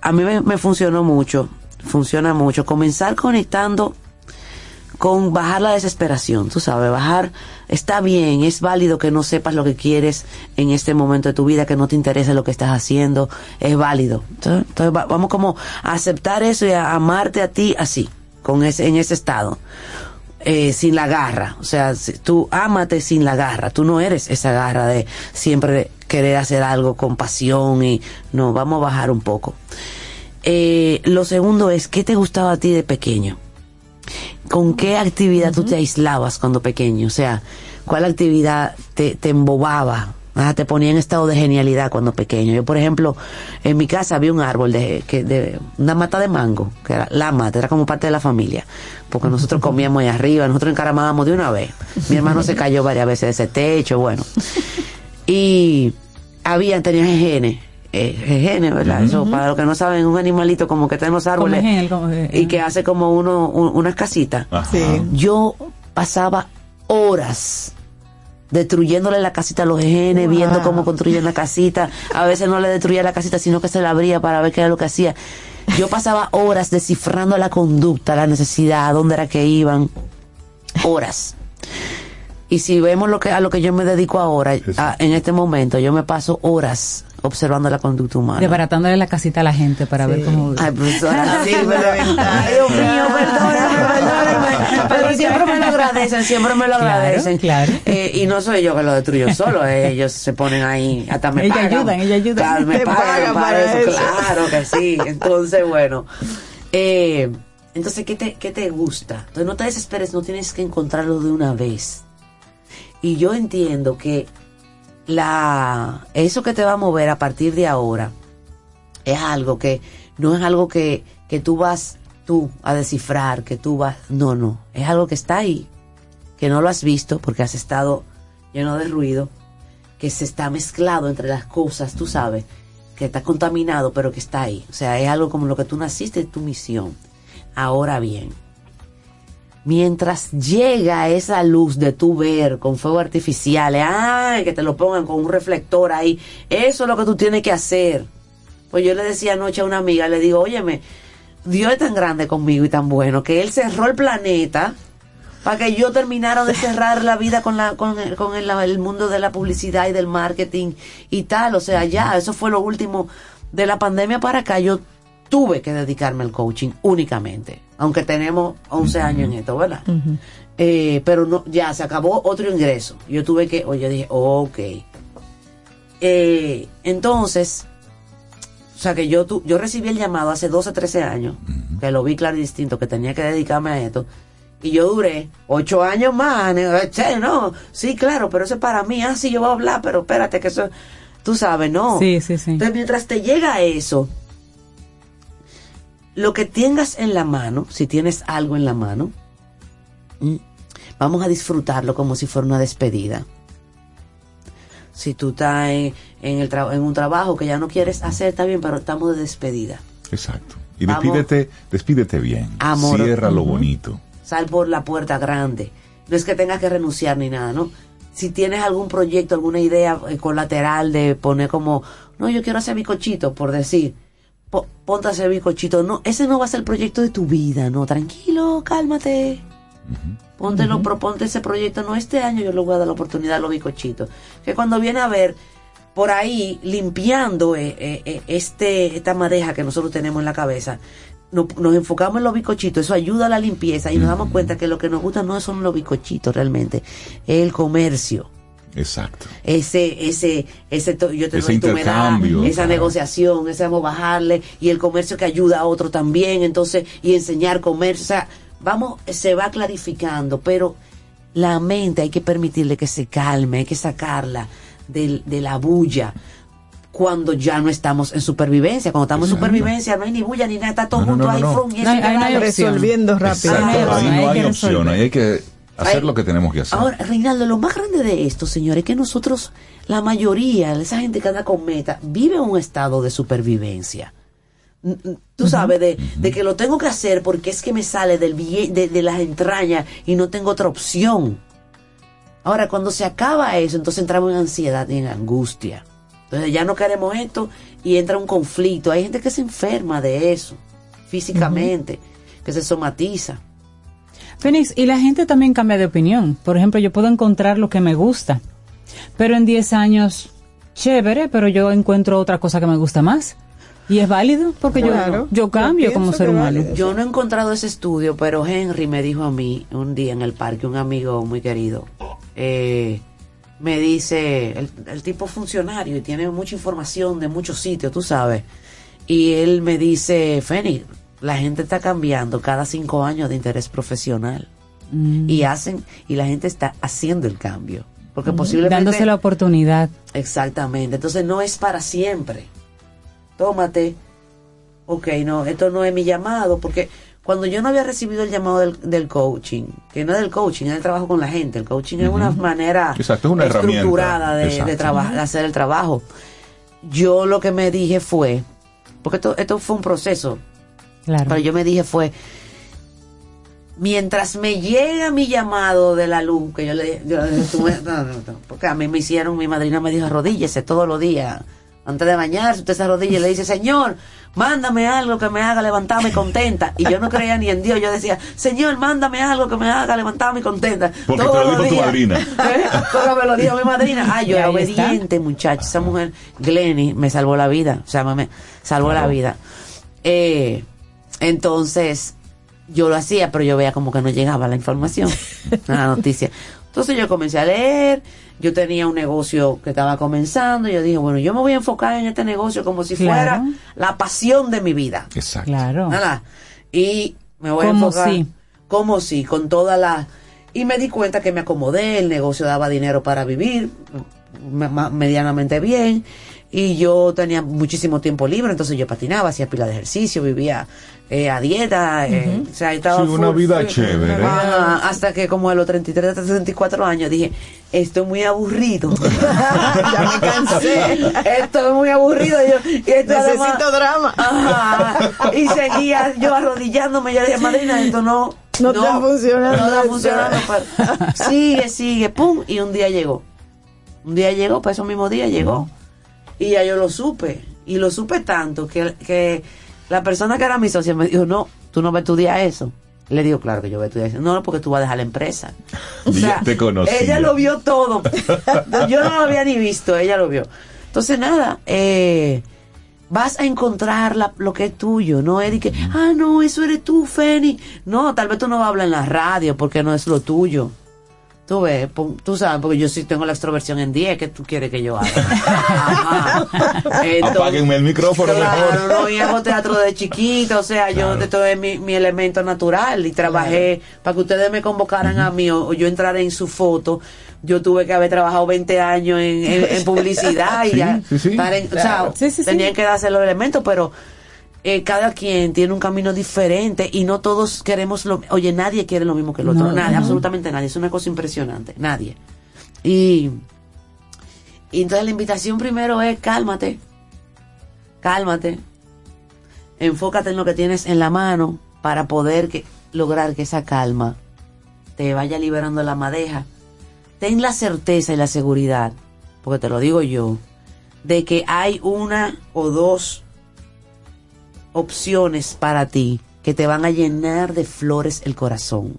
a mí me funcionó mucho, funciona mucho, comenzar conectando con bajar la desesperación, tú sabes, bajar, está bien, es válido que no sepas lo que quieres en este momento de tu vida, que no te interese lo que estás haciendo, es válido. Entonces, entonces va- vamos como a aceptar eso y a amarte a ti así, con ese, en ese estado. Eh, sin la garra, o sea, tú ámate sin la garra, tú no eres esa garra de siempre querer hacer algo con pasión y no, vamos a bajar un poco. Eh, lo segundo es, ¿qué te gustaba a ti de pequeño? ¿Con qué actividad tú te aislabas cuando pequeño? O sea, ¿cuál actividad te, te embobaba? Ah, te ponía en estado de genialidad cuando pequeño. Yo, por ejemplo, en mi casa había un árbol de, que, de una mata de mango, que era la mata, era como parte de la familia, porque nosotros comíamos ahí arriba, nosotros encaramábamos de una vez. Mi hermano se cayó varias veces de ese techo, bueno. Y había, tenía eh, jejenes, ¿verdad? Eso, para los que no saben, un animalito como que está en los árboles Como gel, como, eh, y que hace como uno, un- unas casitas. Yo pasaba horas destruyéndole la casita a los genes, viendo cómo construyen la casita. A veces no le destruía la casita, sino que se la abría para ver qué era lo que hacía. Yo pasaba horas descifrando la conducta, la necesidad, a dónde era que iban. Horas. Y si vemos lo que a lo que yo me dedico ahora, a- en este momento, yo me paso horas observando la conducta humana. Desbaratándole la casita a la gente para ver cómo... Ay, profesora, sí, pero, ay, Dios mío, perdóname, perdóname. Pero siempre me lo agradecen, siempre me lo agradecen. claro. Eh, y no soy yo que lo destruyo solo, eh, ellos se ponen ahí, hasta me Ellos pagan. ayudan, ellos ayudan. Claro, me pagan, pagan para, para eso, eso. claro que sí. Entonces, bueno. Eh, entonces, ¿qué te, ¿qué te gusta? Entonces, no te desesperes, no tienes que encontrarlo de una vez. Y yo entiendo que la eso que te va a mover a partir de ahora es algo que no es algo que, que tú vas tú a descifrar, que tú vas, no, no, es algo que está ahí, que no lo has visto porque has estado lleno de ruido, que se está mezclado entre las cosas, tú sabes, que está contaminado, pero que está ahí. O sea, es algo como lo que tú naciste, tu misión. Ahora bien, mientras llega esa luz de tu ver con fuego artificial, ay, que te lo pongan con un reflector ahí, eso es lo que tú tienes que hacer. Pues yo le decía anoche a una amiga, le digo, óyeme, Dios es tan grande conmigo y tan bueno que Él cerró el planeta para que yo terminara de cerrar la vida con la con, el, con el, el mundo de la publicidad y del marketing y tal. O sea, ya, eso fue lo último. De la pandemia para acá, yo tuve que dedicarme al coaching únicamente. Aunque tenemos 11 años en esto, ¿verdad? Eh, pero no, ya se acabó otro ingreso. Yo tuve que, oye, dije, ok. Eh, entonces, o sea que yo, tu, yo recibí el llamado hace 12, 13 años, que lo vi claro y distinto, que tenía que dedicarme a esto. Y yo duré ocho años más. che, no, sí, claro, pero eso es para mí. Ah, sí, yo voy a hablar, pero espérate, que eso, tú sabes, no. Sí, sí, sí. Entonces, mientras te llega eso, lo que tengas en la mano, si tienes algo en la mano, mm, vamos a disfrutarlo como si fuera una despedida. Si tú estás en, en el en un trabajo que ya no quieres hacer, está bien, pero estamos de despedida. Exacto. Y Vamos. despídete, despídete bien. Amor. Cierra lo bonito. Sal por la puerta grande. No es que tengas que renunciar ni nada, ¿no? si tienes algún proyecto, alguna idea eh, colateral de poner como, no, yo quiero hacer bicochito, por decir, po- ponte a hacer bicochito. No, ese no va a ser el proyecto de tu vida, no, tranquilo, cálmate. Póntelo, proponte ese proyecto. No, este año yo le voy a dar la oportunidad a los bicochitos. Que cuando viene a ver por ahí limpiando eh, eh, eh, este esta madeja que nosotros tenemos en la cabeza, no- nos enfocamos en los bicochitos, eso ayuda a la limpieza y nos damos cuenta que lo que nos gusta no son los bicochitos realmente, es el comercio Exacto. ese, ese, ese, yo te Ese intercambio, esa claro. negociación, ese vamos a bajarle, y el comercio que ayuda a otro también, entonces, y enseñar comercio, o sea, vamos, se va clarificando, pero la mente hay que permitirle que se calme, hay que sacarla del- de, la bulla cuando ya no estamos en supervivencia, cuando estamos en supervivencia no hay ni bulla ni nada, está todo No, junto no, ahí, no, y ahí hay opción. Resolviendo rápido. Exacto. Ahí no hay hay opción. Ahí hay que hacer Ay. lo que tenemos que hacer. Ahora, Reinaldo, lo más grande de esto, señores, es que nosotros, la mayoría, esa gente que anda con meta, vive en un estado de supervivencia. Tú sabes, de, de que lo tengo que hacer porque es que me sale del bille- de, de las entrañas y no tengo otra opción. Ahora, cuando se acaba eso, entonces entramos en ansiedad y en angustia. Entonces ya no queremos esto y entra un conflicto. Hay gente que se enferma de eso, físicamente, que se somatiza. Fénix, y la gente también cambia de opinión. Por ejemplo, yo puedo encontrar lo que me gusta, pero en 10 años, chévere, pero yo encuentro otra cosa que me gusta más. Y es válido porque yo- Claro. yo, cambio como ser humano. Yo no he encontrado ese estudio, pero Henry me dijo a mí un día en el parque, un amigo muy querido, eh, me dice, el, el tipo funcionario y tiene mucha información de muchos sitios, tú sabes, y él me dice, Fénix, la gente está cambiando cada cinco años de interés profesional Mm. y hacen y la gente está haciendo el cambio, porque Mm. posiblemente Dándose la oportunidad. Exactamente. Entonces no es para siempre. Tómate. Ok, no, esto no es mi llamado, porque cuando yo no había recibido el llamado del, del coaching, que no es del coaching, es del trabajo con la gente, el coaching es una manera Exacto, es una estructurada de, herramienta. de, de hacer el trabajo. Yo lo que me dije fue, porque esto, esto fue un proceso, Claro. pero yo me dije fue, mientras me llega mi llamado de la luz, que yo le dije, yo le dije, tú me- no, no, no, porque a mí me hicieron, mi madrina me dijo, arrodíllese todos los días, antes de bañarse, usted se arrodilla y le dice, Señor, mándame algo que me haga levantarme contenta. Y yo no creía ni en Dios, yo decía, Señor, mándame algo que me haga levantarme contenta. Porque te Todos lo los dijo tu días. madrina. ¿Eh? Porque me lo dijo mi madrina. Ay, yo era obediente, muchacho. Esa mujer, Glenny, me salvó la vida. O sea, me salvó Claro. la vida. Eh, entonces, yo lo hacía, pero yo veía como que no llegaba la información, la noticia. Entonces yo comencé a leer, yo tenía un negocio que estaba comenzando, y yo dije, bueno, yo me voy a enfocar en este negocio como si Claro. fuera la pasión de mi vida. Exacto. Claro. Nada. Y me voy a enfocar. si. Como si, con toda la. Y me di cuenta que me acomodé, el negocio daba dinero para vivir medianamente bien. Y yo tenía muchísimo tiempo libre, entonces yo patinaba, hacía pila de ejercicio, vivía eh, a dieta, eh, o sea, estaba Sí, una full, vida full. chévere. Hasta que como a los 33, 34 años dije, esto es muy aburrido. ya me cansé. Esto es muy aburrido. Yo, y esto Necesito además- drama. Ajá. Y seguía yo arrodillándome. Yo dije, madrina, esto no. No está funcionando No está esto". funcionando. pero sigue, sigue, pum. Y un día llegó. Un día llegó, para eso mismo día llegó. Y ya yo lo supe. Y lo supe tanto que, que la persona que era mi socia me dijo, no, tú no vas a estudiar eso. Le digo, claro que yo voy a estudiar eso. No, no, porque tú vas a dejar la empresa. O sea, te ella lo vio todo. Yo no lo había ni visto, ella lo vio. Entonces, nada, eh, vas a encontrar la- lo que es tuyo. No es de que, ah, no, eso eres tú, Feni. No, tal vez tú no vas a hablar en la radio porque no es lo tuyo. Tú ves, tú sabes, porque yo sí tengo la extroversión en 10, ¿qué tú quieres que yo haga? Ajá. Entonces- Apáguenme el micrófono Claro, mejor. no, y hago teatro de chiquito, o sea, yo esto es mi, mi elemento natural y trabajé para que ustedes me convocaran a mí o, o yo entrara en su foto. Yo tuve que haber trabajado 20 años en, en- en publicidad y Sí, ya sí, sí. estar en- o sea, Claro. Sí, sí, sí. tenían que darse los elementos, pero eh, cada quien tiene un camino diferente y no todos queremos lo Oye, nadie quiere lo mismo que el otro, No, nadie, no. absolutamente nadie, es una cosa impresionante, nadie. Y, y entonces la invitación primero es cálmate, cálmate, enfócate en lo que tienes en la mano para poder que, lograr que esa calma te vaya liberando la madeja, ten la certeza y la seguridad, porque te lo digo yo, de que hay una o dos opciones para ti que te van a llenar de flores el corazón,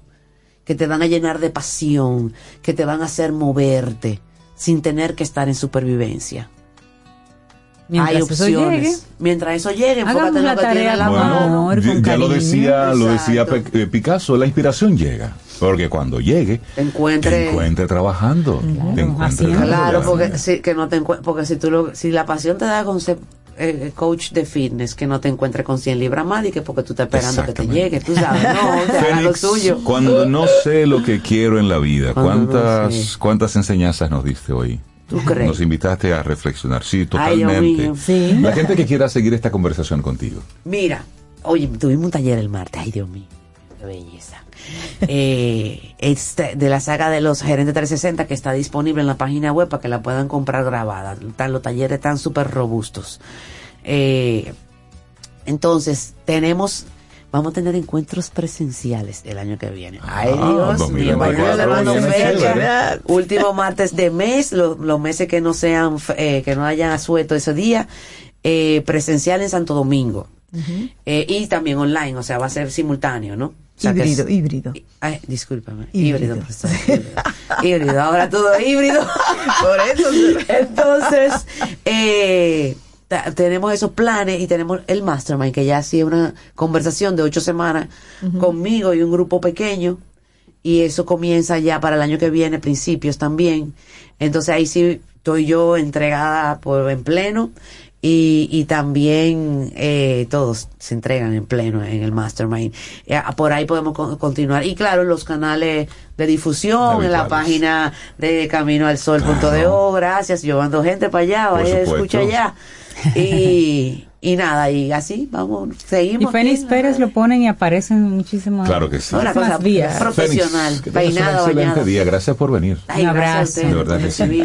que te van a llenar de pasión, que te van a hacer moverte sin tener que estar en supervivencia. Mientras hay eso opciones. llegue. Mientras eso llegue, Hagamos enfócate en la lo que tiene tarea en la con mano. amor, Ya, con ya lo decía, lo decía eh, Picasso, la inspiración llega. Porque cuando llegue, Te encuentre- te encuentre trabajando. te encuentre. Claro, porque si, que no te porque si tú lo, si la pasión te da con eh, coach de fitness, que no te encuentre con 100 libras más y que porque tú estás esperando que te llegue, tú sabes, no, lo suyo. Cuando no sé lo que quiero en la vida, Cuando no ¿cuántas, sé. cuántas enseñanzas nos diste hoy? ¿Tú crees? Nos invitaste a reflexionar, sí, Ay, totalmente. mío. Sí. La gente que quiera seguir esta conversación contigo. Mira, oye, tuvimos un taller el martes, ay Dios mío, qué belleza. Eh, este, de la saga de los gerentes 360 que está disponible en la página web para que la puedan comprar grabada. Están- los talleres están súper robustos. Eh, entonces, tenemos, vamos a tener encuentros presenciales el año que viene. Ay Ah, Dios mío, 2024 vayan reservando viene fecha. chévere. Último martes de mes, lo- los meses que no sean, eh, que no hayan asueto ese día, eh, presencial en Santo Domingo. Eh, y también online, o sea, va a ser simultáneo, ¿no? Híbrido, híbrido. Ay, discúlpame. Híbrido. Híbrido, profesor. Híbrido. Híbrido, ahora todo híbrido. Por eso. Entonces, eh, tenemos esos planes y tenemos el mastermind, que ya hacía una conversación de ocho semanas conmigo y un grupo pequeño. Y eso comienza ya para el año que viene, principios también. Entonces ahí sí estoy yo entregada por en pleno. Y, y también eh, todos se entregan en pleno en el mastermind. Eh, por ahí podemos con- continuar. Y claro, los canales de difusión, en la página de Camino al Sol.do. Gracias, yo mando gente para allá, vaya, escucha allá. Y, y nada, y así vamos, Y seguimos. Fénix aquí. Pérez lo ponen y aparecen muchísimas Claro que sí. Una cosa vías. profesional, Fénix, que tengas un peinado, excelente bañado. día. Gracias por venir. Ay, Un abrazo. De verdad que sí.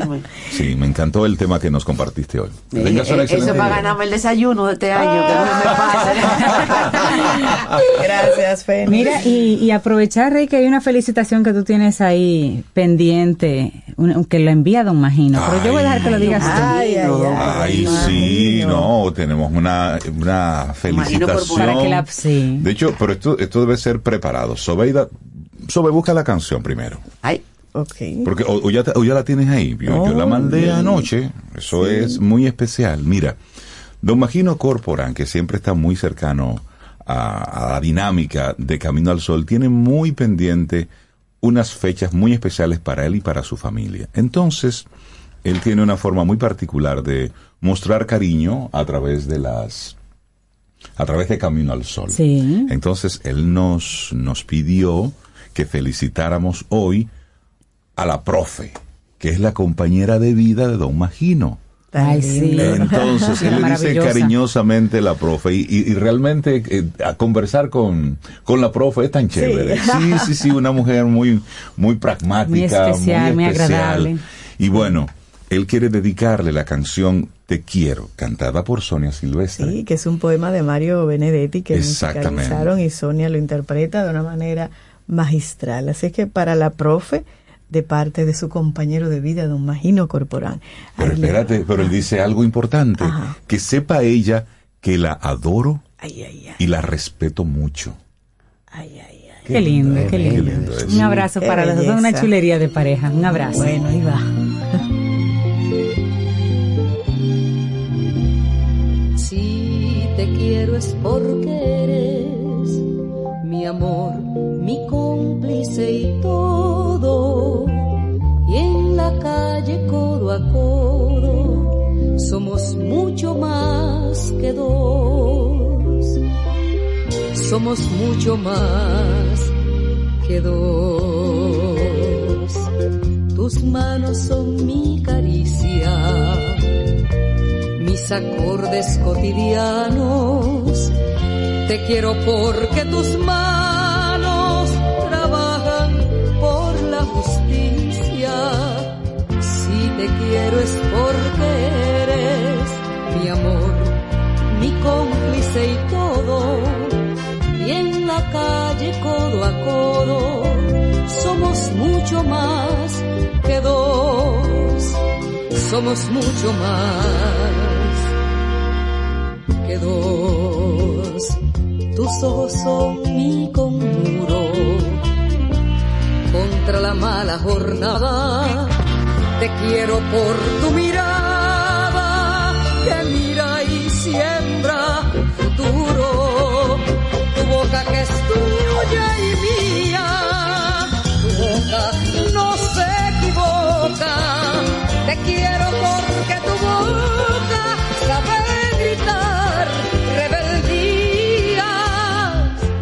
Sí, me encantó el tema que nos compartiste hoy. Que Eh, eh, excelente eso para día. ganarme el desayuno de este año, que no me pasa. Gracias, Fénix. Mira, y, y aprovechar, Rey, que hay una felicitación que tú tienes ahí pendiente, un- que lo envía Don Magino. Pero yo voy a dejar que lo digas tú. Ay, ay, ay. Ay, sí, no, tenemos una, una felicitación. Para que la- sí. De hecho, pero esto, esto debe ser preparado. Sobeida, Sobe, busca la canción primero. Ay, Ok. Porque o, o ya, te- o ya la tienes ahí. Yo, yo la Oh, mandé bien. anoche. Eso es muy especial. Mira, Don Magino Corporan, que siempre está muy cercano a, a la dinámica de Camino al Sol, tiene muy pendiente unas fechas muy especiales para él y para su familia. Entonces, él tiene una forma muy particular de mostrar cariño a través de las a través de Camino al Sol. Sí. Entonces él nos nos pidió que felicitáramos hoy a la profe, que es la compañera de vida de Don Magino. Ay, sí. Entonces, él le dice cariñosamente la profe y, y- y realmente eh, a conversar con, con la profe es tan chévere. Sí, sí, sí, una mujer muy, muy pragmática, Muy especial, muy especial. agradable. Y bueno, él quiere dedicarle la canción Te quiero, cantada por Sonia Silvestre. Sí, que es un poema de Mario Benedetti que musicalizaron y Sonia lo interpreta de una manera magistral. Así que para la profe, de parte de su compañero de vida, don Magino Corporán. Pero espérate, pero él dice algo importante, Ajá. que sepa ella que la adoro Ay, ay, ay. y la respeto mucho. Qué lindo, qué Qué lindo. lindo es. Un abrazo Qué para los dos, una chulería de pareja. Un abrazo. Bueno, ahí va. Si te quiero es porque eres mi amor, mi cómplice y todo. Y en la calle codo a codo somos mucho más que dos. Somos mucho más que dos. Tus manos son mi caricia mis acordes cotidianos. Te quiero porque tus manos te quiero es porque eres mi amor, mi cómplice y todo. Y en la calle codo a codo somos mucho más que dos. somos mucho más que dos. Tus ojos son mi conmuro contra la mala jornada. Te quiero por tu mirada que mira y siembra futuro. Tu boca que es tuya y mía. Tu boca no se equivoca. Te quiero porque tu boca sabe gritar rebeldía.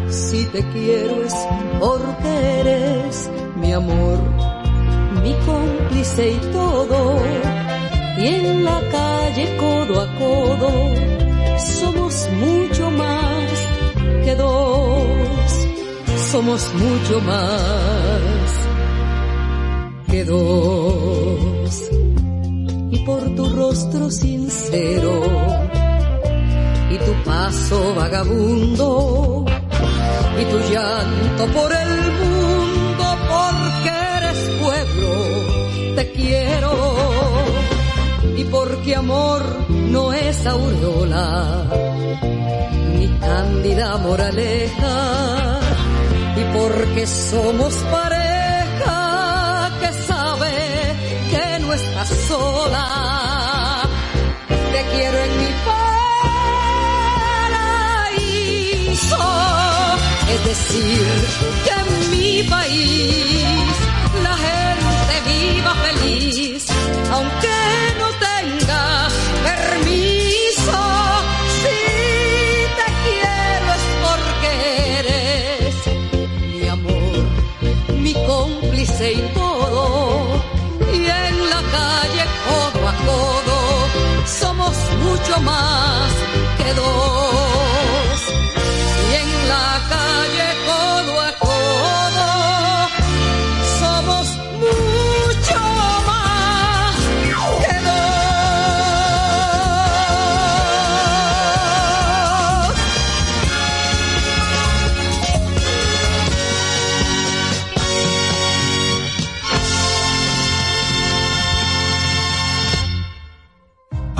Si te quiero es porque eres mi amor, cómplice y todo. Y en la calle codo a codo somos mucho más que dos. Somos mucho más que dos. Y por tu rostro sincero y tu paso vagabundo y tu llanto por el mundo quiero. Y porque amor no es aureola ni cándida moraleja. Y porque somos pareja que sabe que no estás sola. Te quiero en mi paraíso, es decir, que en mi país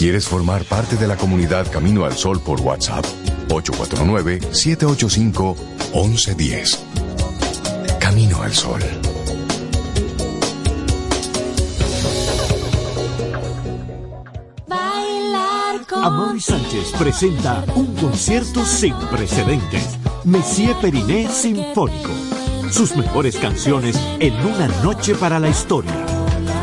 ¿Quieres formar parte de la comunidad Camino al Sol por WhatsApp? 849-785-1110. Camino al Sol. Bailar con Amaury Sánchez presenta un concierto sin precedentes. Messier Periné Sinfónico. Sus mejores canciones en una noche para la historia.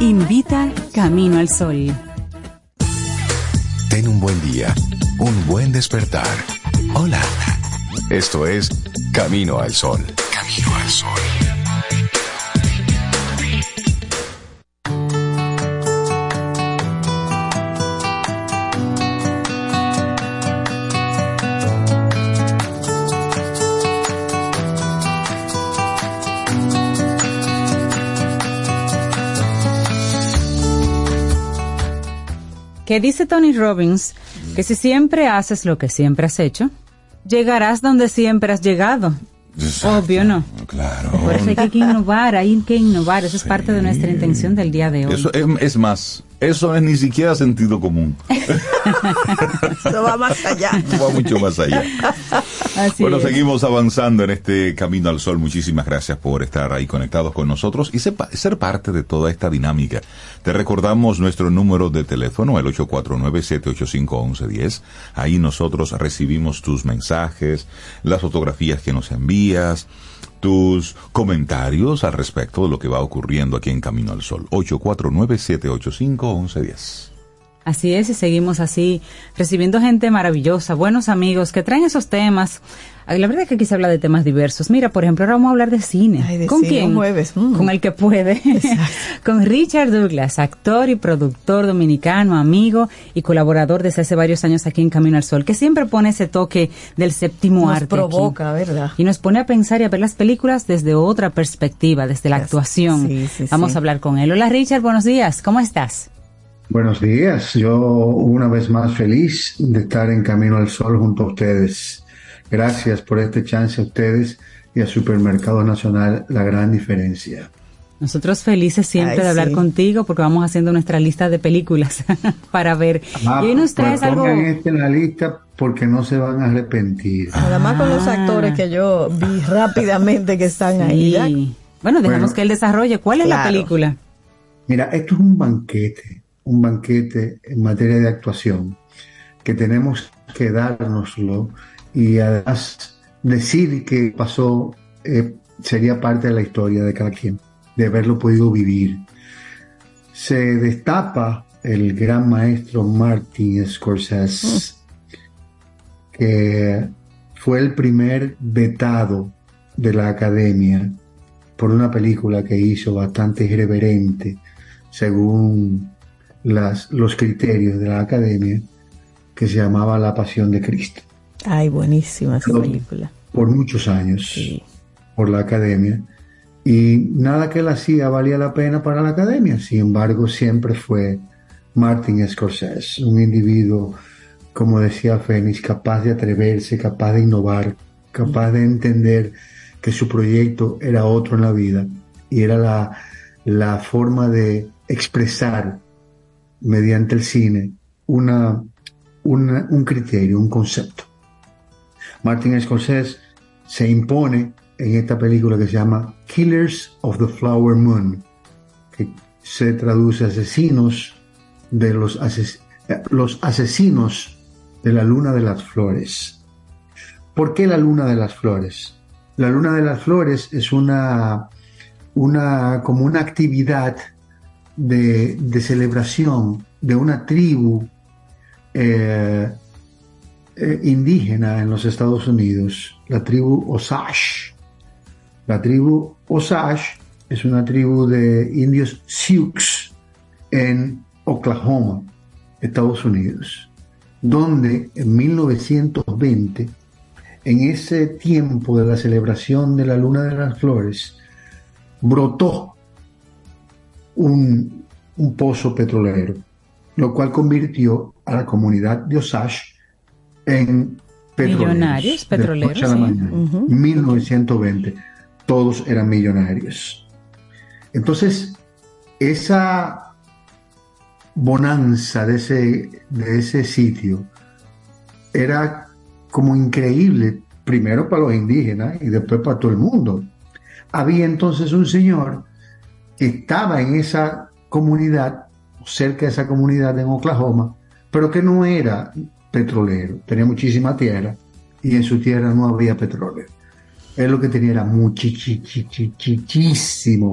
Invita Camino al Sol. Ten un buen día, un buen despertar. Hola. Esto es Camino al Sol. Camino al Sol. Que dice Tony Robbins que si siempre haces lo que siempre has hecho, llegarás donde siempre has llegado. Obvio, ¿no? Claro. Por eso hay que innovar, hay que innovar. Eso es parte de nuestra intención del día de hoy. Eso es, es más, Eso no es ni siquiera sentido común. Eso va más allá. va mucho más allá. Así bueno, es. seguimos avanzando en este camino al sol. Muchísimas gracias por estar ahí conectados con nosotros y sepa- ser parte de toda esta dinámica. Te recordamos nuestro número de teléfono, el 849-785-1110. Ahí nosotros recibimos tus mensajes, las fotografías que nos envías, tus comentarios al respecto de lo que va ocurriendo aquí en Camino al Sol. 849-785-1110. Así es, y seguimos así, recibiendo gente maravillosa, buenos amigos que traen esos temas. La verdad es que aquí se habla de temas diversos. Mira, por ejemplo, ahora vamos a hablar de cine. Ay, de ¿Con cine, quién? jueves, mm. Con el que puede. Con Richard Douglas, actor y productor dominicano, amigo y colaborador desde hace varios años aquí en Camino al Sol, que siempre pone ese toque del séptimo Nos arte. provoca, aquí. ¿verdad? Y nos pone a pensar y a ver las películas desde otra perspectiva, desde la actuación. sí, sí, Vamos sí. a hablar con él. Hola Richard, buenos días. ¿Cómo estás? Buenos días, yo una vez más feliz de estar en Camino al Sol junto a ustedes. Gracias por este chance a ustedes y a Supermercado Nacional La Gran Diferencia. Nosotros felices siempre Ay, de hablar sí. contigo porque vamos haciendo nuestra lista de películas para ver. Ah, y hoy nos pues traes algo. este en la lista porque no se van a arrepentir. Nada más con los actores que yo vi rápidamente que están ahí. Bueno, dejamos Bueno. que él desarrolle. ¿Cuál es la película? Mira, esto es un banquete, un banquete en materia de actuación, que tenemos que dárnoslo y además decir que pasó eh, sería parte de la historia de cada quien, de haberlo podido vivir. Se destapa el gran maestro Martin Scorsese, que fue el primer vetado de la academia por una película que hizo bastante irreverente según las, los criterios de la academia que se llamaba La Pasión de Cristo. Ay, buenísima esa película. por muchos años por la academia y nada que él hacía valía la pena para la academia. Sin embargo siempre fue Martin Scorsese un individuo como decía Fénix capaz de atreverse capaz de innovar capaz de entender que su proyecto era otro en la vida y era la, la forma de expresar mediante el cine una, un criterio, un concepto. Martin Scorsese se impone en esta película que se llama Killers of the Flower Moon, que se traduce asesinos de los, ases- los asesinos de la luna de las flores. ¿Por qué la luna de las flores? La luna de las flores es una, una como una actividad de, celebración de una tribu eh, eh, indígena en los Estados Unidos, la tribu Osage. La tribu Osage es una tribu de indios Sioux en Oklahoma, Estados Unidos, donde en 1920, en ese tiempo de la celebración de la Luna de las Flores, brotó un, un pozo petrolero, lo cual convirtió a la comunidad de Osage en petroleros. Millonarios, petroleros, noche a la sí. mañana. Ujú. 1920, todos eran millonarios. Entonces, esa bonanza de ese, de ese sitio era como increíble, primero para los indígenas y después para todo el mundo. Había entonces un señor estaba en esa comunidad, cerca de esa comunidad en Oklahoma, pero que no era petrolero, tenía muchísima tierra y en su tierra no había petróleo. Él lo que tenía era muchísimo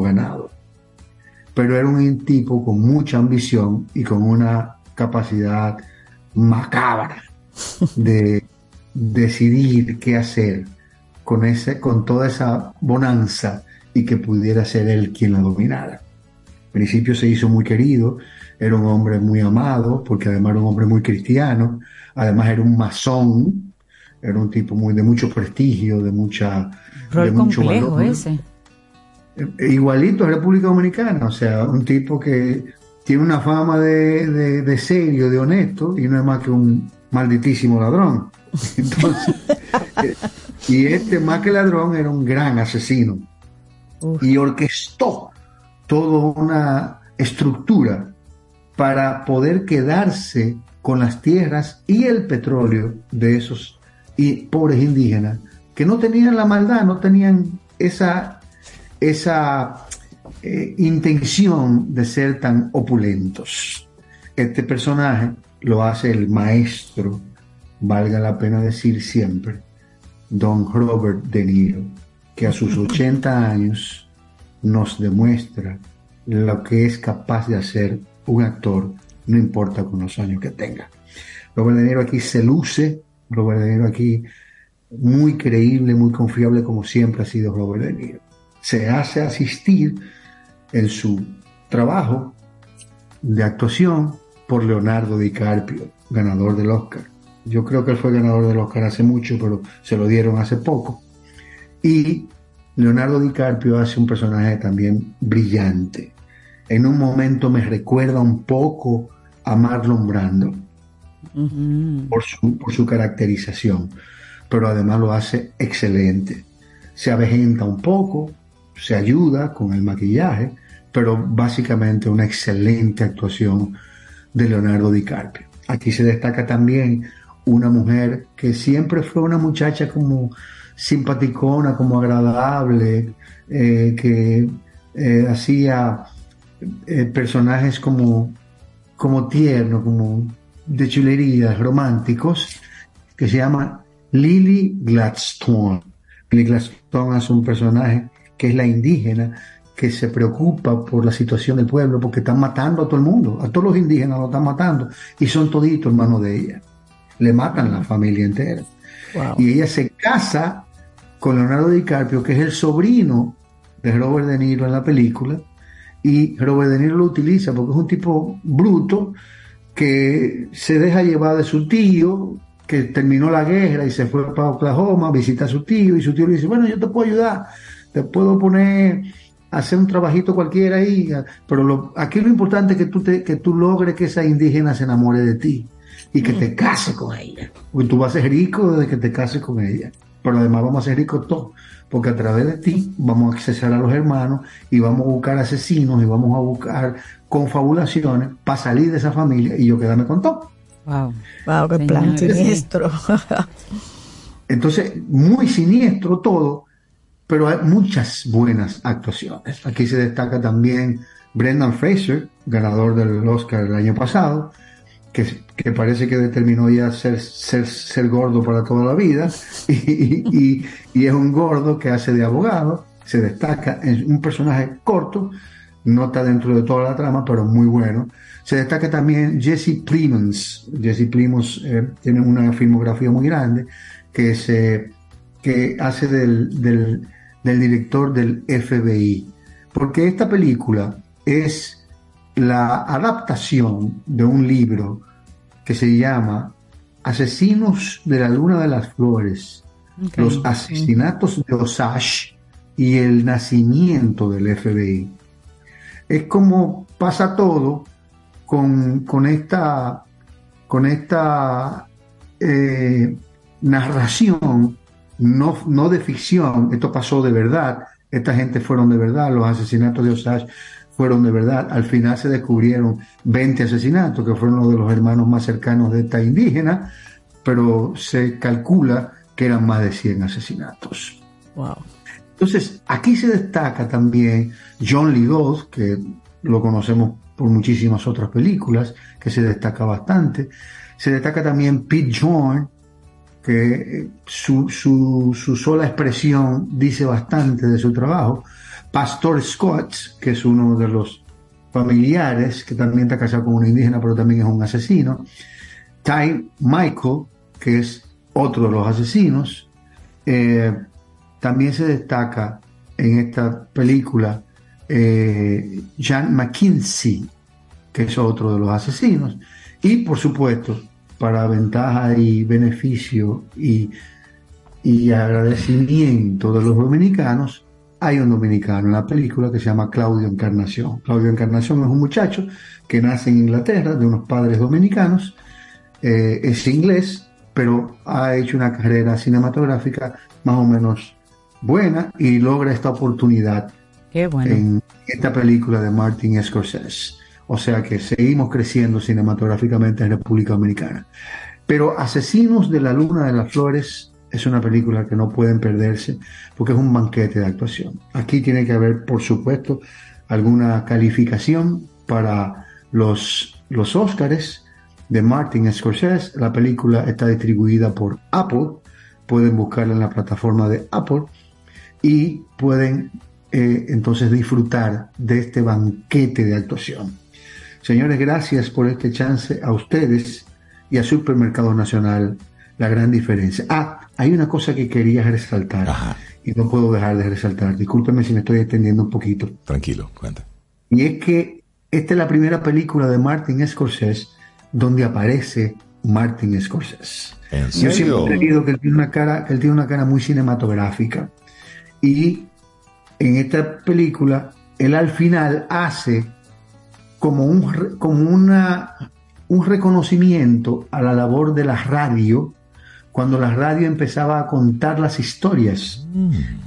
ganado, pero era un tipo con mucha ambición y con una capacidad macabra de decidir qué hacer con, ese, con toda esa bonanza y que pudiera ser él quien la dominara. Al principio se hizo muy querido, era un hombre muy amado, porque además era un hombre muy cristiano, además era un masón, era un tipo muy de mucho prestigio, de mucha de Rol mucho complejo valor. ese. Eh, Igualito a República Dominicana, o sea, un tipo que tiene una fama de, de- de serio, de honesto, y no es más que un malditísimo ladrón. Entonces, eh, y este más que ladrón era un gran asesino y orquestó toda una estructura para poder quedarse con las tierras y el petróleo de esos y pobres indígenas que no tenían la maldad, no tenían esa, esa eh, intención de ser tan opulentos. Este personaje lo hace el maestro, valga la pena decir siempre, don Robert De Niro, que a sus 80 años nos demuestra lo que es capaz de hacer un actor, no importa con los años que tenga. Robert De Niro aquí se luce, Robert De Niro aquí muy creíble, muy confiable como siempre ha sido Robert De Niro. Se hace asistir en su trabajo de actuación por Leonardo DiCaprio, ganador del Oscar. Yo creo que él fue ganador del Oscar hace mucho, pero se lo dieron hace poco. Y Leonardo DiCaprio hace un personaje también brillante. En un momento me recuerda un poco a Marlon Brando por su, por su caracterización, pero además lo hace excelente. Se avejenta un poco, se ayuda con el maquillaje, pero básicamente una excelente actuación de Leonardo DiCaprio. Aquí se destaca también una mujer que siempre fue una muchacha como simpaticona, como agradable, eh, que eh, hacía eh, personajes como, como tiernos, como de chulerías, románticos, que se llama Lily Gladstone. Lily Gladstone es un personaje que es la indígena que se preocupa por la situación del pueblo porque están matando a todo el mundo, a todos los indígenas lo están matando y son toditos hermanos de ella. Le matan la familia entera. Y ella se casa con Leonardo DiCaprio, que es el sobrino de Robert De Niro en la película, y Robert De Niro lo utiliza porque es un tipo bruto que se deja llevar de su tío, que terminó la guerra y se fue para Oklahoma, visita a su tío, y su tío le dice, bueno, yo te puedo ayudar, te puedo poner a hacer un trabajito cualquiera ahí, pero lo, aquí lo importante es que tú, te, que tú logres que esa indígena se enamore de ti y que te cases con ella, porque tú vas a ser rico desde que te cases con ella, pero además vamos a ser ricos todos, porque a través de ti vamos a accesar a los hermanos y vamos a buscar asesinos y vamos a buscar confabulaciones para salir de esa familia y yo quedarme con todo. Wow. Wow, qué plan siniestro. Entonces, muy siniestro todo, pero hay muchas buenas actuaciones. Aquí se destaca también Brendan Fraser, ganador del Oscar el año pasado, que, parece que determinó ya ser, ser, ser gordo para toda la vida, y, y- y es un gordo que hace de abogado, se destaca, es un personaje corto, no está dentro de toda la trama, pero muy bueno. Se destaca también Jesse Plemons. Jesse Plemons eh, tiene una filmografía muy grande que, se, que hace del, del, del director del FBI. Porque esta película es la adaptación de un libro que se llama Asesinos de la Luna de las Flores, los asesinatos de Osage y el nacimiento del FBI. Es como pasa todo con, con esta, con esta eh, narración, no, no de ficción, esto pasó de verdad, esta gente fueron de verdad, los asesinatos de Osage fueron de verdad, al final se descubrieron 20 asesinatos, que fueron los de los hermanos más cercanos de esta indígena, pero se calcula que eran más de 100 asesinatos. Wow. Entonces, aquí se destaca también John Lithgow, que lo conocemos por muchísimas otras películas, que se destaca bastante. Se destaca también Pete Jorn, que eh, su, su, su sola expresión dice bastante de su trabajo. Pastor Scott, que es uno de los familiares, que también está casado con una indígena, pero también es un asesino. Ty Michael, que es otro de los asesinos. Eh, también se destaca en esta película eh, Jan McKinsey, que es otro de los asesinos. Y por supuesto, para ventaja y beneficio y, y agradecimiento de los dominicanos, hay un dominicano en la película que se llama Claudio Encarnación. Claudio Encarnación es un muchacho que nace en Inglaterra de unos padres dominicanos, eh, es inglés, pero ha hecho una carrera cinematográfica más o menos buena y logra esta oportunidad Qué bueno. en esta película de Martin Scorsese. O sea que seguimos creciendo cinematográficamente en República Dominicana. Pero Asesinos de la Luna de las Flores es una película que no pueden perderse porque es un banquete de actuación. Aquí tiene que haber, por supuesto, alguna calificación para los, los de Martin Scorsese. La película está distribuida por Apple. Pueden buscarla en la plataforma de Apple y pueden eh, entonces disfrutar de este banquete de actuación. Señores, gracias por este chance a ustedes y a Supermercado Nacional, la gran diferencia. Ah, hay una cosa que quería resaltar y no puedo dejar de resaltar. Discúlpeme si me estoy extendiendo un poquito. Tranquilo, cuenta. Y es que esta es la primera película de Martin Scorsese donde aparece Martin Scorsese. ¿En Yo siempre serio? he creído que él tiene una cara, que él tiene una cara muy cinematográfica. Y en esta película, él al final hace como un, como una, un reconocimiento a la labor de la radio, cuando la radio empezaba a contar las historias,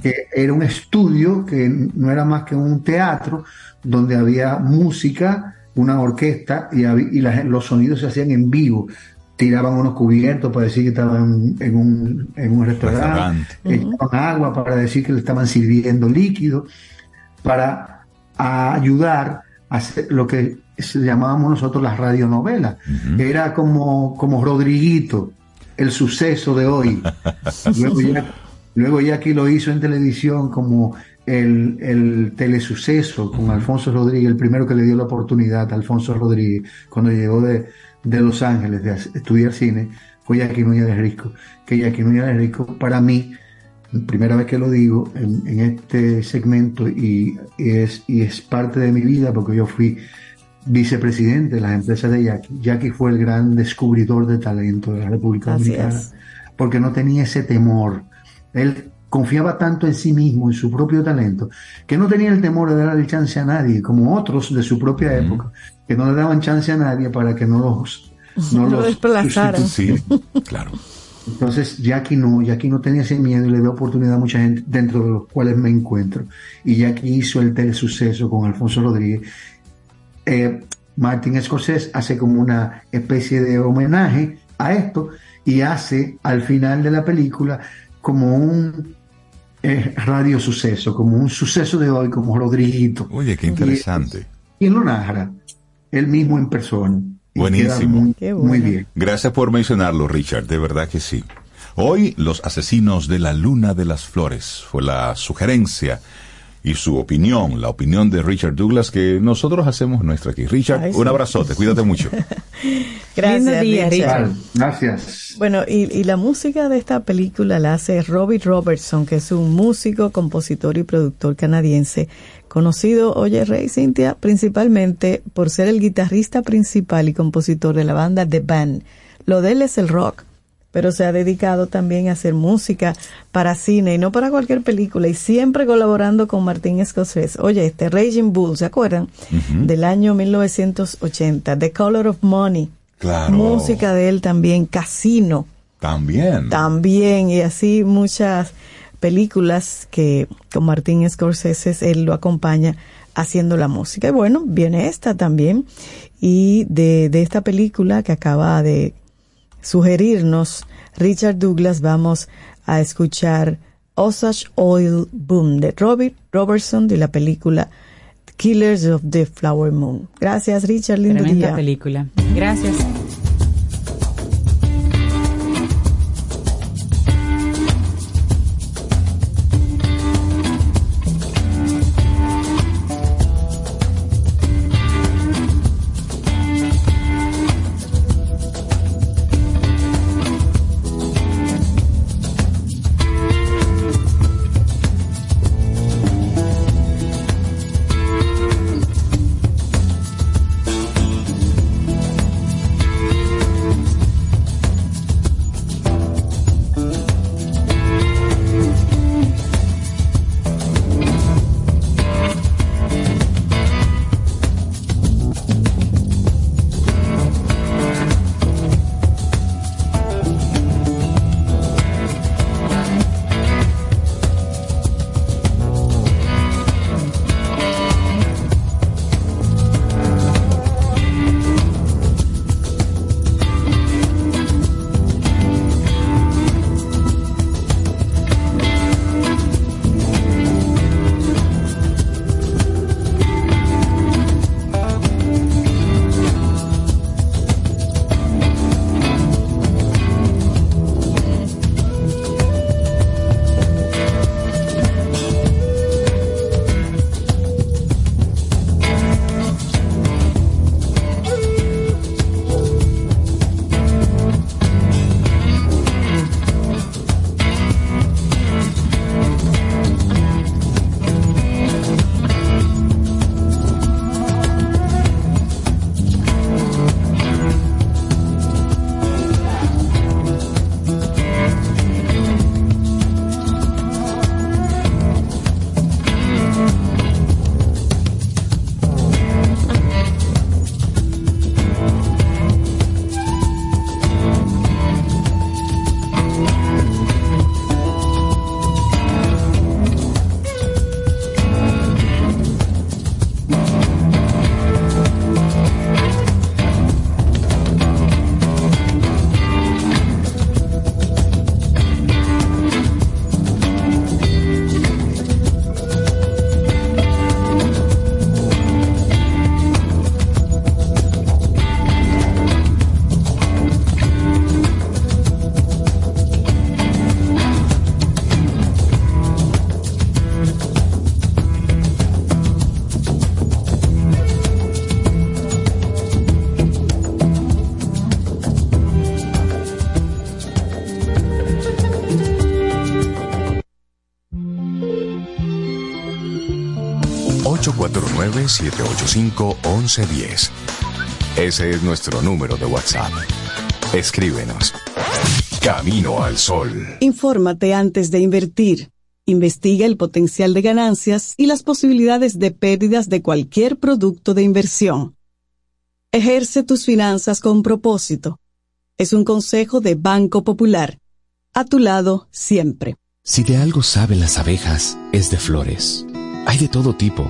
que era un estudio que no era más que un teatro, donde había música, una orquesta y, hab- y la- los sonidos se hacían en vivo. Tiraban unos cubiertos para decir que estaban en un, en un restaurante, echaban agua para decir que le estaban sirviendo líquido, para a ayudar a hacer lo que llamábamos nosotros las radionovelas. Era como, como Rodriguito, el suceso de hoy. Luego ya, luego ya aquí lo hizo en televisión como el, el telesuceso con Alfonso Rodríguez, el primero que le dio la oportunidad a Alfonso Rodríguez cuando llegó de, de Los Ángeles de estudiar cine, fue Jackie Núñez de Risco. Que Jackie Núñez de Risco, para mí, primera vez que lo digo en, en este segmento y, y es, y es parte de mi vida porque yo fui vicepresidente de las empresas de Jackie. Jackie fue el gran descubridor de talento de la República Así Dominicana es. porque no tenía ese temor. Él confiaba tanto en sí mismo, en su propio talento, que no tenía el temor de darle chance a nadie, como otros de su propia época, que no le daban chance a nadie para que no los, no Lo los desplazaran. sustituyera. claro. Entonces, Jackie no, Jackie no tenía ese miedo y le dio oportunidad a mucha gente, dentro de los cuales me encuentro. Y Jackie hizo el telesuceso con Alfonso Rodríguez. Eh, Martin Scorsese hace como una especie de homenaje a esto y hace al final de la película como un eh, radio suceso, como un suceso de hoy, como Rodriguito. Oye, qué interesante. Y él lo narra, él mismo en persona. Buenísimo. Muy, muy bien. Gracias por mencionarlo, Richard, de verdad que sí. Hoy, Los Asesinos de la Luna de las Flores fue la sugerencia y su opinión, la opinión de Richard Douglas que nosotros hacemos nuestra aquí. Richard, Ay, un sí. abrazote, cuídate mucho. Gracias, día, Richard. Gracias. Bueno, y, y la música de esta película la hace Robbie Robertson, que es un músico, compositor y productor canadiense, conocido, oye, Rey Cintia, principalmente por ser el guitarrista principal y compositor de la banda The Band. Lo de él es el rock, pero se ha dedicado también a hacer música para cine y no para cualquier película, y siempre colaborando con Martín Scorsese. Oye, este Raging Bull, ¿se acuerdan? Del año 1980, The Color of Money. Claro. Música de él también, Casino También. también y así muchas películas que con Martín Scorsese él lo acompaña haciendo la música. Y bueno, viene esta también y de, de esta película que acaba de sugerirnos Richard Douglas vamos a escuchar Osage Oil Boom de Robert Robertson de la película Killers of the Flower Moon. Gracias Richard, lindo Tremenda día. película. Gracias. 849-785-1110. Ese es nuestro número de WhatsApp. Escríbenos. Camino al Sol. Infórmate antes de invertir. Investiga el potencial de ganancias y las posibilidades de pérdidas de cualquier producto de inversión. Ejerce tus finanzas con propósito. Es un consejo de Banco Popular. A tu lado siempre. Si de algo saben las abejas, es de flores. Hay de todo tipo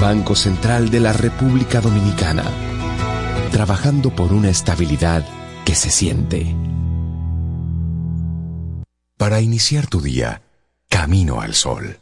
Banco Central de la República Dominicana. Trabajando por una estabilidad que se siente. Para iniciar tu día, camino al sol.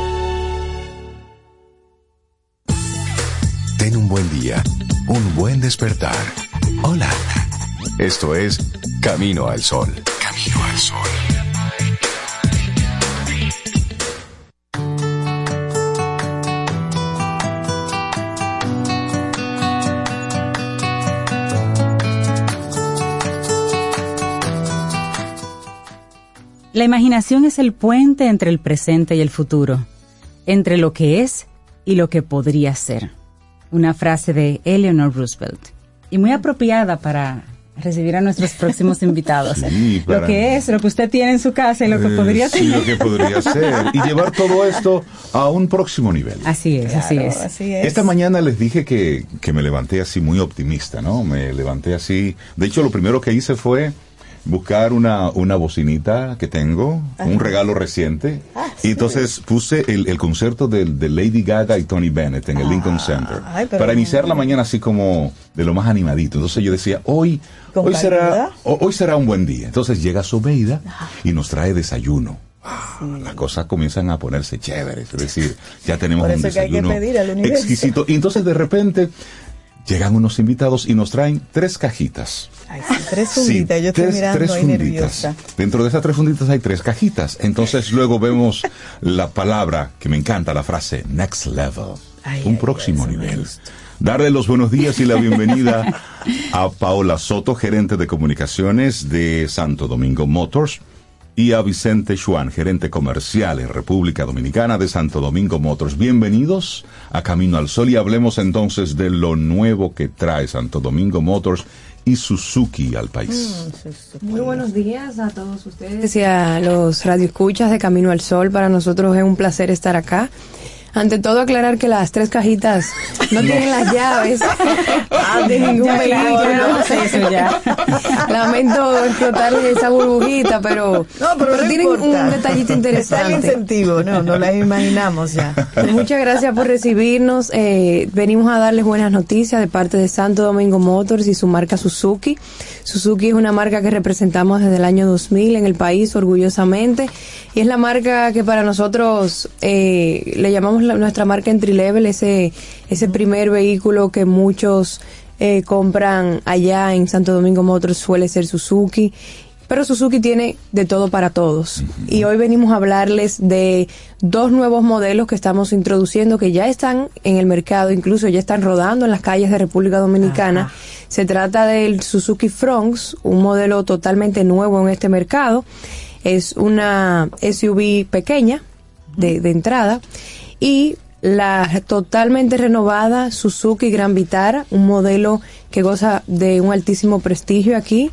Buen día, un buen despertar. Hola. Esto es Camino al Sol. Camino al Sol. La imaginación es el puente entre el presente y el futuro, entre lo que es y lo que podría ser. Una frase de Eleanor Roosevelt. Y muy apropiada para recibir a nuestros próximos invitados. Sí, para- Lo que es, lo que usted tiene en su casa y lo que Eh, podría sí, tener. lo que podría ser. Y llevar todo esto a un próximo nivel. Así es, así es. así es. Esta mañana les dije que, que me levanté así muy optimista, ¿no? Me levanté así. De hecho, lo primero que hice fue buscar una, una bocinita que tengo, un regalo reciente. y entonces puse el, el concierto de, de Lady Gaga y Tony Bennett en el Lincoln Center. ay, para iniciar la mañana así como de lo más animadito. Entonces yo decía, hoy, hoy, será, hoy será un buen día. Entonces llega Sobeida y nos trae desayuno. Ah, Las cosas comienzan a ponerse chéveres, es decir, ya tenemos Por un eso que hay que desayuno pedir al universo. exquisito. Y entonces de repente llegan unos invitados y nos traen tres cajitas. Ay, sí, tres Sí, funditas. Yo estoy tres- mirando tres ahí funditas. nerviosa. Dentro de esas tres funditas hay tres cajitas. Entonces luego vemos la palabra que me encanta, la frase next level, un próximo nivel. Darle los buenos días y la bienvenida a Paola Soto, gerente de comunicaciones de Santo Domingo Motors, y a Vicente Schwan, gerente comercial en República Dominicana de Santo Domingo Motors. Bienvenidos a Camino al Sol y hablemos entonces de lo nuevo que trae Santo Domingo Motors y Suzuki al país. Muy buenos días a todos ustedes y a los radioescuchas de Camino al Sol. Para nosotros es un placer estar acá. Ante todo, aclarar que las tres cajitas no tienen las llaves de ningún Ya, vehículo. eso ya. Lamento explotarles esa burbujita, pero, No, pero no tienen importa. un detallito Está el interesante. incentivo, no, no la imaginamos ya. Muchas gracias por recibirnos. Eh, venimos a darles buenas noticias de parte de Santo Domingo Motors y su marca Suzuki. Suzuki es una marca que representamos desde el año 2000 en el país orgullosamente y es la marca que para nosotros eh, le llamamos la- nuestra marca entry level, ese, ese primer vehículo que muchos eh, compran allá en Santo Domingo Motors suele ser Suzuki. Pero Suzuki tiene de todo para todos. Y hoy venimos a hablarles de dos nuevos modelos que estamos introduciendo que ya están en el mercado, incluso ya están rodando en las calles de República Dominicana. Se trata del Suzuki Fronx, un modelo totalmente nuevo en este mercado. Es una SUV pequeña de, de entrada y la totalmente renovada Suzuki Gran Vitara, un modelo que goza de un altísimo prestigio aquí.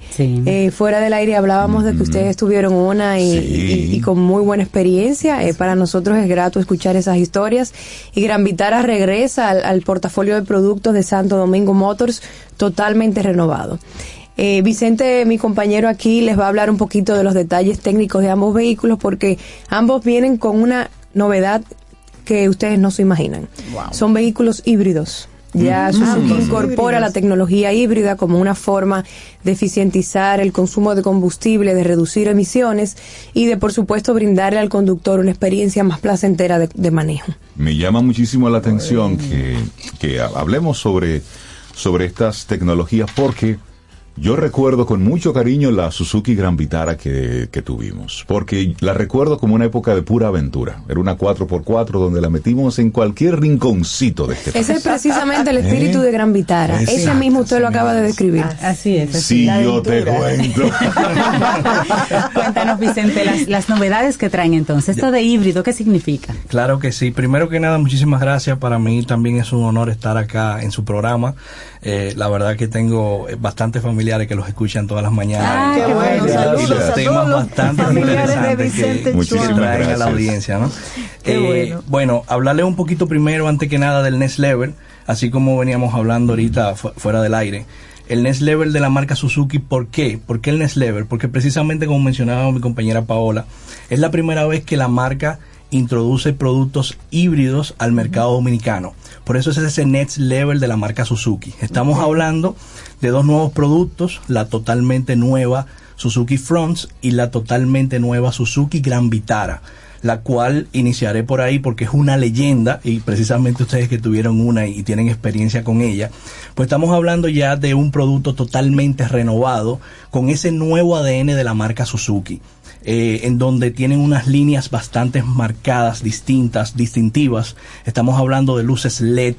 Eh, fuera del aire hablábamos de que ustedes tuvieron una y, y- y con muy buena experiencia. Eh, para nosotros es grato escuchar esas historias. Y Gran Vitara regresa al, al portafolio de productos de Santo Domingo Motors totalmente renovado. Eh, Vicente, mi compañero aquí, les va a hablar un poquito de los detalles técnicos de ambos vehículos porque ambos vienen con una novedad que ustedes no se imaginan. Son vehículos híbridos. Ya Mm. Suzuki Ambos incorpora la tecnología híbrida como una forma de eficientizar el consumo de combustible, de reducir emisiones y de, por supuesto, brindarle al conductor una experiencia más placentera de, de manejo. Me llama muchísimo la atención que, que ha- hablemos sobre, sobre estas tecnologías porque yo recuerdo con mucho cariño la Suzuki Gran Vitara que, que tuvimos, porque la recuerdo como una época de pura aventura. Era una 4x4 donde la metimos en cualquier rinconcito de este Ese es país. precisamente el espíritu ¿Eh? de Gran Vitara. Ese mismo usted lo acaba de describir. Así es. Sí, yo te cuento. Cuéntanos, Vicente, las, las novedades que traen entonces. Esto de híbrido, ¿qué significa? Claro que sí. Primero que nada, muchísimas gracias. Para mí también es un honor estar acá en su programa. Eh, la verdad que tengo bastantes familiares que los escuchan todas las mañanas. Ah, qué bueno. Y Saludos los temas bastante interesantes que, traen a la audiencia. ¿no? Qué Eh, bueno. bueno, hablarles un poquito primero, antes que nada, del Next Level, así como veníamos hablando ahorita fu- fuera del aire. El Next Level de la marca Suzuki, ¿por qué? ¿Por qué el Next Level? Porque precisamente como mencionaba mi compañera Paola, es la primera vez que la marca introduce productos híbridos al mercado dominicano. Por eso es ese Next Level de la marca Suzuki. Estamos hablando de dos nuevos productos, la totalmente nueva Suzuki Fronts y la totalmente nueva Suzuki Gran Vitara la cual iniciaré por ahí porque es una leyenda y precisamente ustedes que tuvieron una y tienen experiencia con ella, pues estamos hablando ya de un producto totalmente renovado con ese nuevo ADN de la marca Suzuki. Eh, en donde tienen unas líneas bastante marcadas, distintas, distintivas. Estamos hablando de luces LED,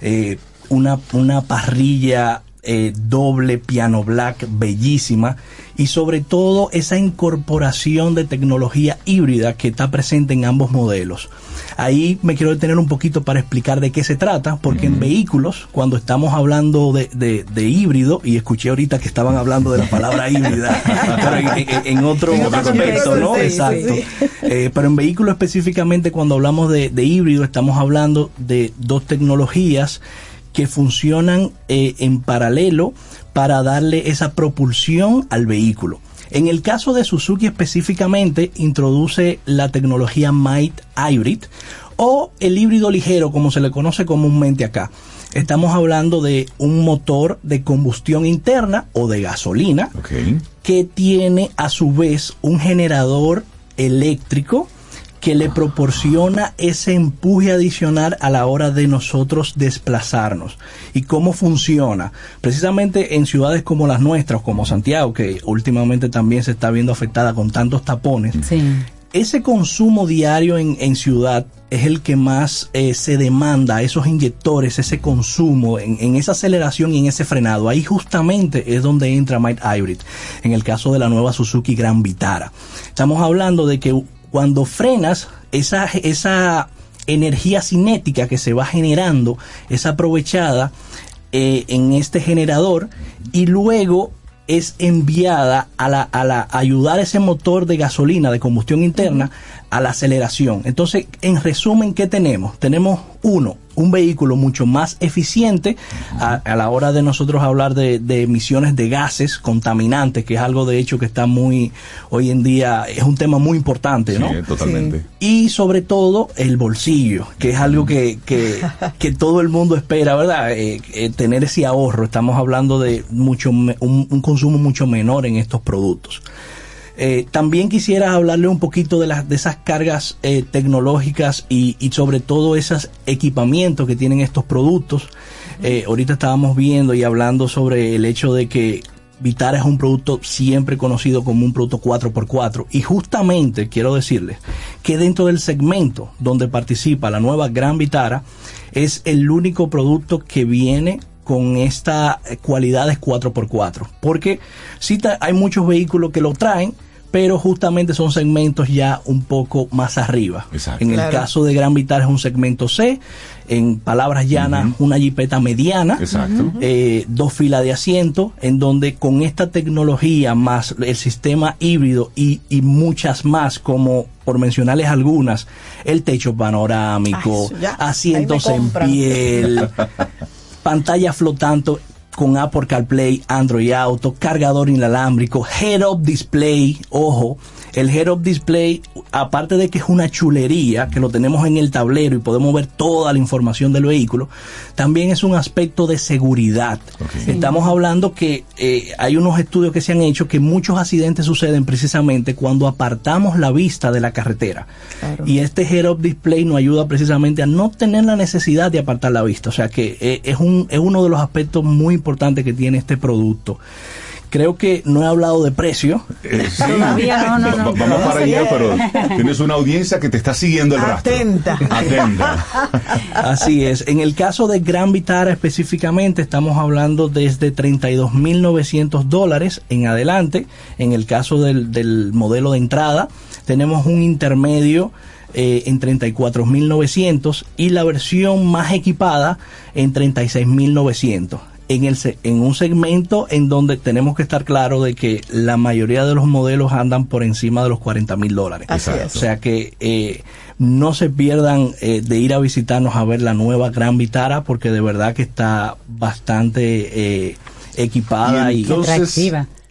eh, una, una parrilla eh, doble piano black bellísima y sobre todo esa incorporación de tecnología híbrida que está presente en ambos modelos. Ahí me quiero detener un poquito para explicar de qué se trata, porque en vehículos, cuando estamos hablando de, de- de híbrido, y escuché ahorita que estaban hablando de la palabra híbrida, pero en, en- en otro ¿no? contexto, sí, Exacto. sí. Eh, pero en vehículos específicamente, cuando hablamos de, de híbrido, estamos hablando de dos tecnologías que funcionan eh, en paralelo para darle esa propulsión al vehículo. En el caso de Suzuki específicamente, introduce la tecnología Might Hybrid o el híbrido ligero, como se le conoce comúnmente acá. Estamos hablando de un motor de combustión interna o de gasolina que tiene a su vez un generador eléctrico que le proporciona ese empuje adicional a la hora de nosotros desplazarnos. ¿Y cómo funciona? Precisamente en ciudades como las nuestras, como Santiago, que últimamente también se está viendo afectada con tantos tapones, ese consumo diario en, en ciudad es el que más eh, se demanda, esos inyectores, ese consumo, en, en esa aceleración y en ese frenado. Ahí justamente es donde entra Might Hybrid, en el caso de la nueva Suzuki Gran Vitara. Estamos hablando de que cuando frenas, esa, esa energía cinética que se va generando es aprovechada eh, en este generador y luego es enviada a la, a la a ayudar a ese motor de gasolina de combustión interna a la aceleración. Entonces, en resumen, ¿qué tenemos? Tenemos uno, un vehículo mucho más eficiente a, a la hora de nosotros hablar de, de emisiones de gases contaminantes, que es algo de hecho que está muy, hoy en día, es un tema muy importante, ¿no? Sí, totalmente. Y sobre todo el bolsillo, que es algo que, que, que todo el mundo espera, ¿verdad? Eh, eh, tener ese ahorro. Estamos hablando de mucho un, un consumo mucho menor en estos productos. Eh, también quisiera hablarle un poquito de, las de esas cargas eh, tecnológicas y, y sobre todo esos equipamientos que tienen estos productos. Eh, ahorita estábamos viendo y hablando sobre el hecho de que Vitara es un producto siempre conocido como un producto 4x4 y justamente quiero decirles que dentro del segmento donde participa la nueva Gran Vitara es el único producto que viene con estas cualidades 4x4 porque sí hay muchos vehículos que lo traen pero justamente son segmentos ya un poco más arriba. En el Claro. caso de Gran Vitara es un segmento C, en palabras llanas, una jipeta mediana, Exacto. eh, dos filas de asiento, en donde con esta tecnología más el sistema híbrido y, y muchas más, como por mencionarles algunas, el techo panorámico, Ay, ya, asientos en piel, pantalla flotante con Apple CarPlay, Android Auto, cargador inalámbrico, head-up display, ojo, el head-up display, aparte de que es una chulería, que lo tenemos en el tablero y podemos ver toda la información del vehículo, también es un aspecto de seguridad. Estamos hablando que eh, hay unos estudios que se han hecho que muchos accidentes suceden precisamente cuando apartamos la vista de la carretera. Y este head-up display nos ayuda precisamente a no tener la necesidad de apartar la vista. O sea que eh, es, un, es uno de los aspectos muy importantes que tiene este producto. Creo que no he hablado de precio. Eh, sí. Va- va- Vamos para allá, pero tienes una audiencia que te está siguiendo el rastro. Atenta. Atenta. Así es. En el caso de Gran Vitara específicamente, estamos hablando desde 32.900 dólares en adelante. En el caso del, del modelo de entrada, tenemos un intermedio eh, en 34.900 y la versión más equipada en 36.900. En, el, se- en un segmento en donde tenemos que estar claro de que la mayoría de los modelos andan por encima de los 40 mil dólares. Así es. O sea que eh, no se pierdan eh, de ir a visitarnos a ver la nueva Gran Vitara porque de verdad que está bastante eh, equipada y, entonces,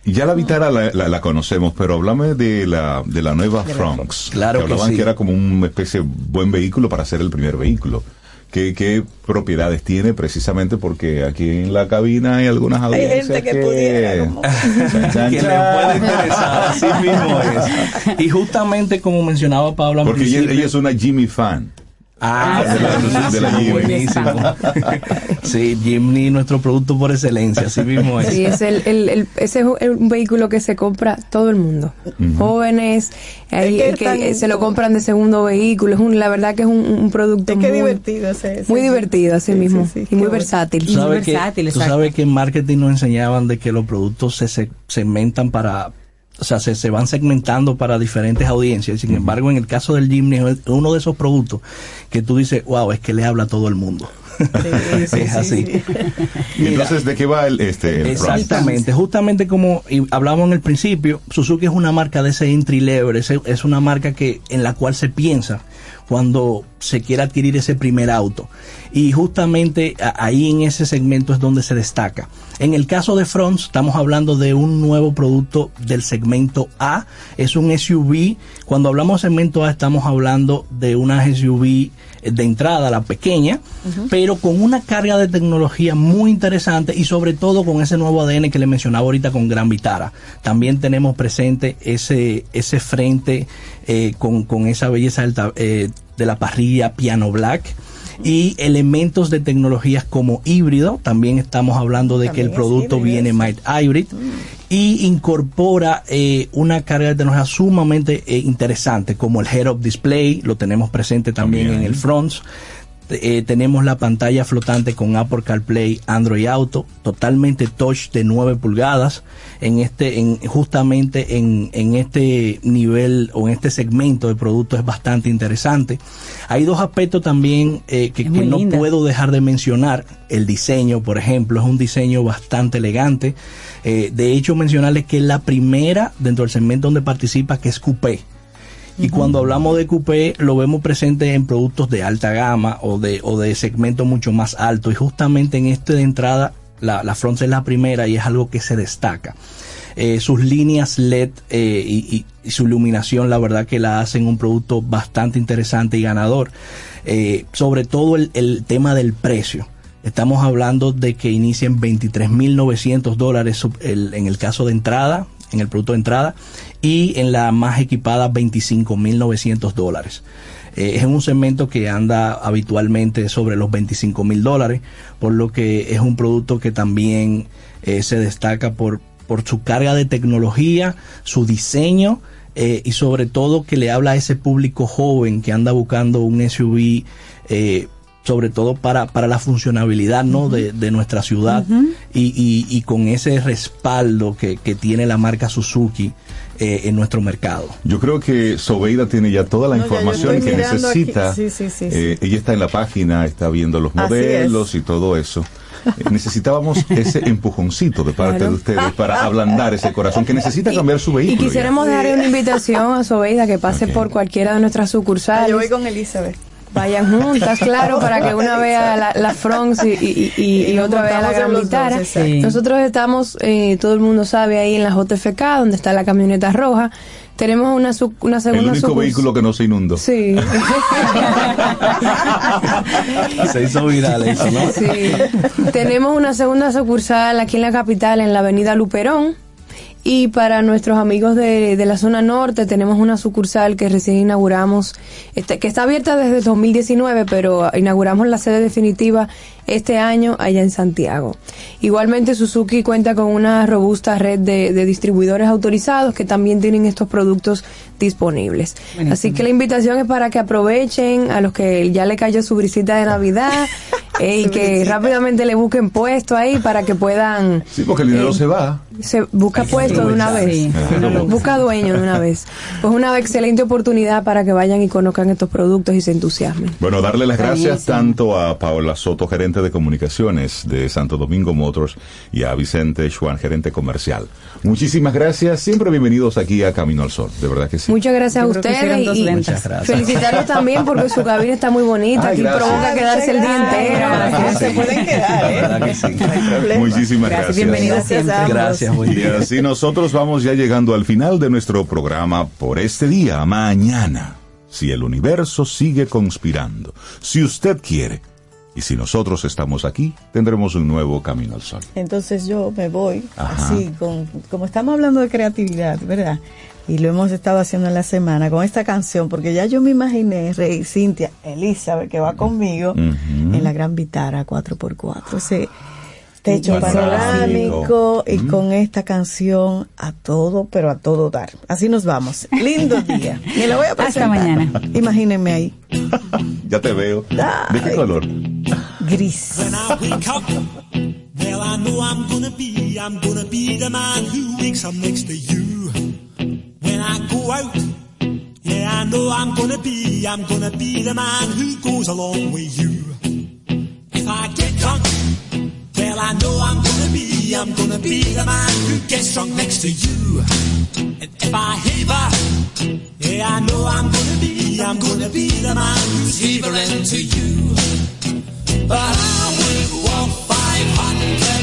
Ya la Vitara la, la- la conocemos, pero háblame de la, de la nueva Fronx. Claro que que hablaban sí. que era como una especie de buen vehículo para ser el primer vehículo. ¿Qué, qué propiedades tiene precisamente? Porque aquí en la cabina hay algunas Hay audiencias gente que pudiera, como- que le puede interesar, así mismo es. Y justamente como mencionaba Pablo Porque ella es una Jimmy fan. Ah, de la, de la Jimmy. buenísimo. Sí, Jimny, nuestro producto por excelencia, así mismo es. Sí, es el, el, el- ese es un vehículo que se compra todo el mundo. Jóvenes, hay- Es que se lo compran de segundo vehículo. Es un, la verdad que es un, un producto Es que muy, divertido ese- ese- muy divertido, así Sí, mismo. sí, sí, y muy versátil. Tú sabes, que, tú sabes que en marketing nos enseñaban de que los productos se, se segmentan para, o sea, se, se van segmentando para diferentes audiencias. Sin embargo, en el caso del Jimny es uno de esos productos que tú dices, wow, es que le habla a todo el mundo. es así. Y entonces, ¿de qué va el, este, el? Exactamente, justamente como y hablamos en el principio, Suzuki es una marca de ese entry level, ese- es una marca que en la cual se piensa cuando se quiere adquirir ese primer auto. Y justamente ahí en ese segmento es donde se destaca. En el caso de Fronts, estamos hablando de un nuevo producto del segmento A. Es un SUV. Cuando hablamos de segmento A, estamos hablando de una SUV de entrada, la pequeña, pero con una carga de tecnología muy interesante y sobre todo con ese nuevo ADN que le mencionaba ahorita con Gran Vitara. También tenemos presente ese, ese frente eh, con, con esa belleza del ta- eh, de la parrilla piano black y elementos de tecnologías como híbrido. También estamos hablando de que el producto viene Might Hybrid y incorpora eh, una carga de tecnología sumamente eh, interesante como el head-up display, lo tenemos presente también, en el front. Eh, tenemos la pantalla flotante con Apple CarPlay, Android Auto, totalmente touch de 9 pulgadas. En este, en, justamente en, en este nivel o en este segmento de producto es bastante interesante. Hay dos aspectos también eh, que, no linda. puedo dejar de mencionar. El diseño, por ejemplo, es un diseño bastante elegante. Eh, de hecho, mencionarles que es la primera dentro del segmento donde participa que es coupé. Y cuando hablamos de coupé, lo vemos presente en productos de alta gama o de, o de segmento mucho más alto. Y justamente en este de entrada, la, la Front es la primera y es algo que se destaca. Eh, sus líneas LED eh, y, su iluminación, la verdad que la hacen un producto bastante interesante y ganador. Eh, sobre todo el, el tema del precio. Estamos hablando de que inicia en 23.900 dólares en el caso de entrada, en el producto de entrada, y en la más equipada 25.900 dólares. Eh, es un segmento que anda habitualmente sobre los 25.000 dólares, por lo que es un producto que también eh, se destaca por, por su carga de tecnología, su diseño eh, y sobre todo que le habla a ese público joven que anda buscando un SUV sobre todo para, para la funcionabilidad ¿no? de, de nuestra ciudad y, y- y con ese respaldo que, que tiene la marca Suzuki eh, en nuestro mercado. Yo creo que Sobeida tiene ya toda la No, ya información que necesita. Sí, sí, sí, Eh, ella está en la página, está viendo los modelos y todo eso. Eh, necesitábamos ese empujoncito de parte Claro. de ustedes para ablandar ese corazón que necesita cambiar su Y vehículo. ya. quisiéramos darle una invitación a Sobeida que pase por cualquiera de nuestras sucursales. Yo voy con Elizabeth. Vayan juntas, claro, para que una vea la, la Fronx y, y- y- y Y nos otra vea la Gran dos, Vitara. Sí. Nosotros estamos, eh, todo el mundo sabe, ahí en la JFK, donde está la camioneta roja. Tenemos una, su- una El segunda único sucurs- vehículo que no se inundó. Sí. Se hizo viral eso, ¿no? Sí. Tenemos una segunda sucursal aquí en la capital, en la avenida Luperón. Y para nuestros amigos de, de la zona norte, tenemos una sucursal que recién inauguramos, este, que está abierta desde 2019, pero inauguramos la sede definitiva este año allá en Santiago. Igualmente, Suzuki cuenta con una robusta red de, de distribuidores autorizados que también tienen estos productos disponibles. Buenísimo. Así que la invitación es para que aprovechen a los que ya le cayó su brisita de Navidad eh, y que brisita. rápidamente le busquen puesto ahí para que puedan Sí, porque el dinero Eh, se va. se busca puesto de una vez. Sí, busca dueño de una vez. Pues una excelente oportunidad para que vayan y conozcan estos productos y se entusiasmen. Bueno, darle las gracias Buenísimo. tanto a Paola Soto, gerente de comunicaciones de Santo Domingo Motors, y a Vicente Schwan, gerente comercial. Muchísimas gracias. Siempre bienvenidos aquí a Camino al Sol. De verdad que sí. Muchas gracias a Yo ustedes y ventas. Muchas gracias. felicitarlos también porque su cabina está muy bonita. Ay, Aquí gracias. provoca quedarse el día entero. Se pueden quedar, ¿eh? La verdad que sí. Muchísimas gracias. bienvenidos Gracias siempre. a ambos. Gracias, buen Y así nosotros vamos ya llegando al final de nuestro programa por este día, mañana. Si el universo sigue conspirando, si usted quiere, y si nosotros estamos aquí, tendremos un nuevo camino al sol. Entonces yo me voy Ajá. así, con, como estamos hablando de creatividad, ¿verdad? Y lo hemos estado haciendo en la semana con esta canción, porque ya yo me imaginé, Rey, Cintia, Elizabeth, que va conmigo, en la gran vitara 4x4, ese techo Panorámico. y Mm. con esta canción a todo, pero a todo dar. Así nos vamos. Lindo día. Y lo voy a Hasta presentar. mañana. Imagínenme ahí. Ya te veo. ¿De qué color? Gris. When I wake up, well, I know I'm gonna be, I'm gonna be the man who wakes up next to you. When I go out, yeah, I know I'm gonna be, I'm gonna be the man who goes along with you. If I get drunk, I know I'm gonna be, I'm gonna be the man who gets drunk next to you. And if I haver, yeah, I know I'm gonna be, I'm gonna be the man who's havering to you. But I would walk 500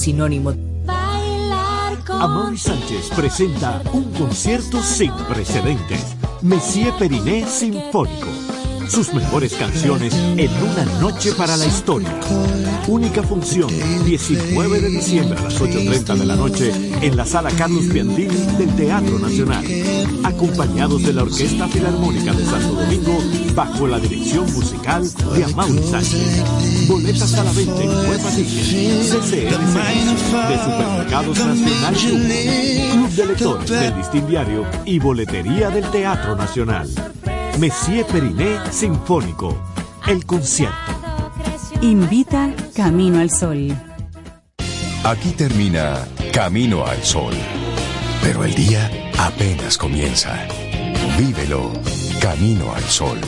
sinónimo. Amaury Sánchez presenta un concierto sin precedentes. Messier Periné Sinfónico. Sus mejores canciones en una noche para la historia. Única función, 19 de diciembre a las 8.30 de la noche en la sala Carlos Piantini del Teatro Nacional. Acompañados de la Orquesta Filarmónica de Santo Domingo bajo la dirección musical de Amaury Sánchez. Boletas a la venta en Cueva Ticket, CCN de Supermercados Nacional Club de Lectores del Listín Diario y Boletería del Teatro Nacional. Messier Periné Sinfónico. El concierto. Invita Camino al Sol. Aquí termina Camino al Sol. Pero el día apenas comienza. Vívelo Camino al Sol.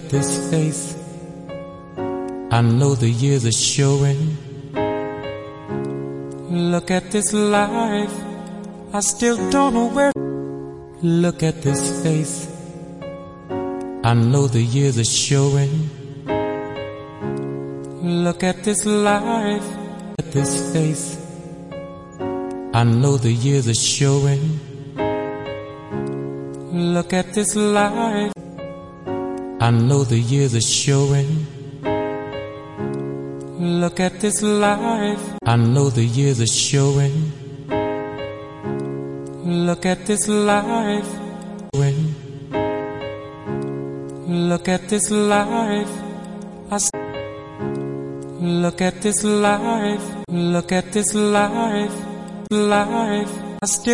At this face. I know the years are showing. Look at this life. I still don't know where. Look at this face. I know the years are showing. Look at this life. At this face. I know the years are showing. Look at this life. I know the years are showing. Look at this life. I know the years are showing. Look at this life. When look at this life. I look at this life. Look at this life. Life. I still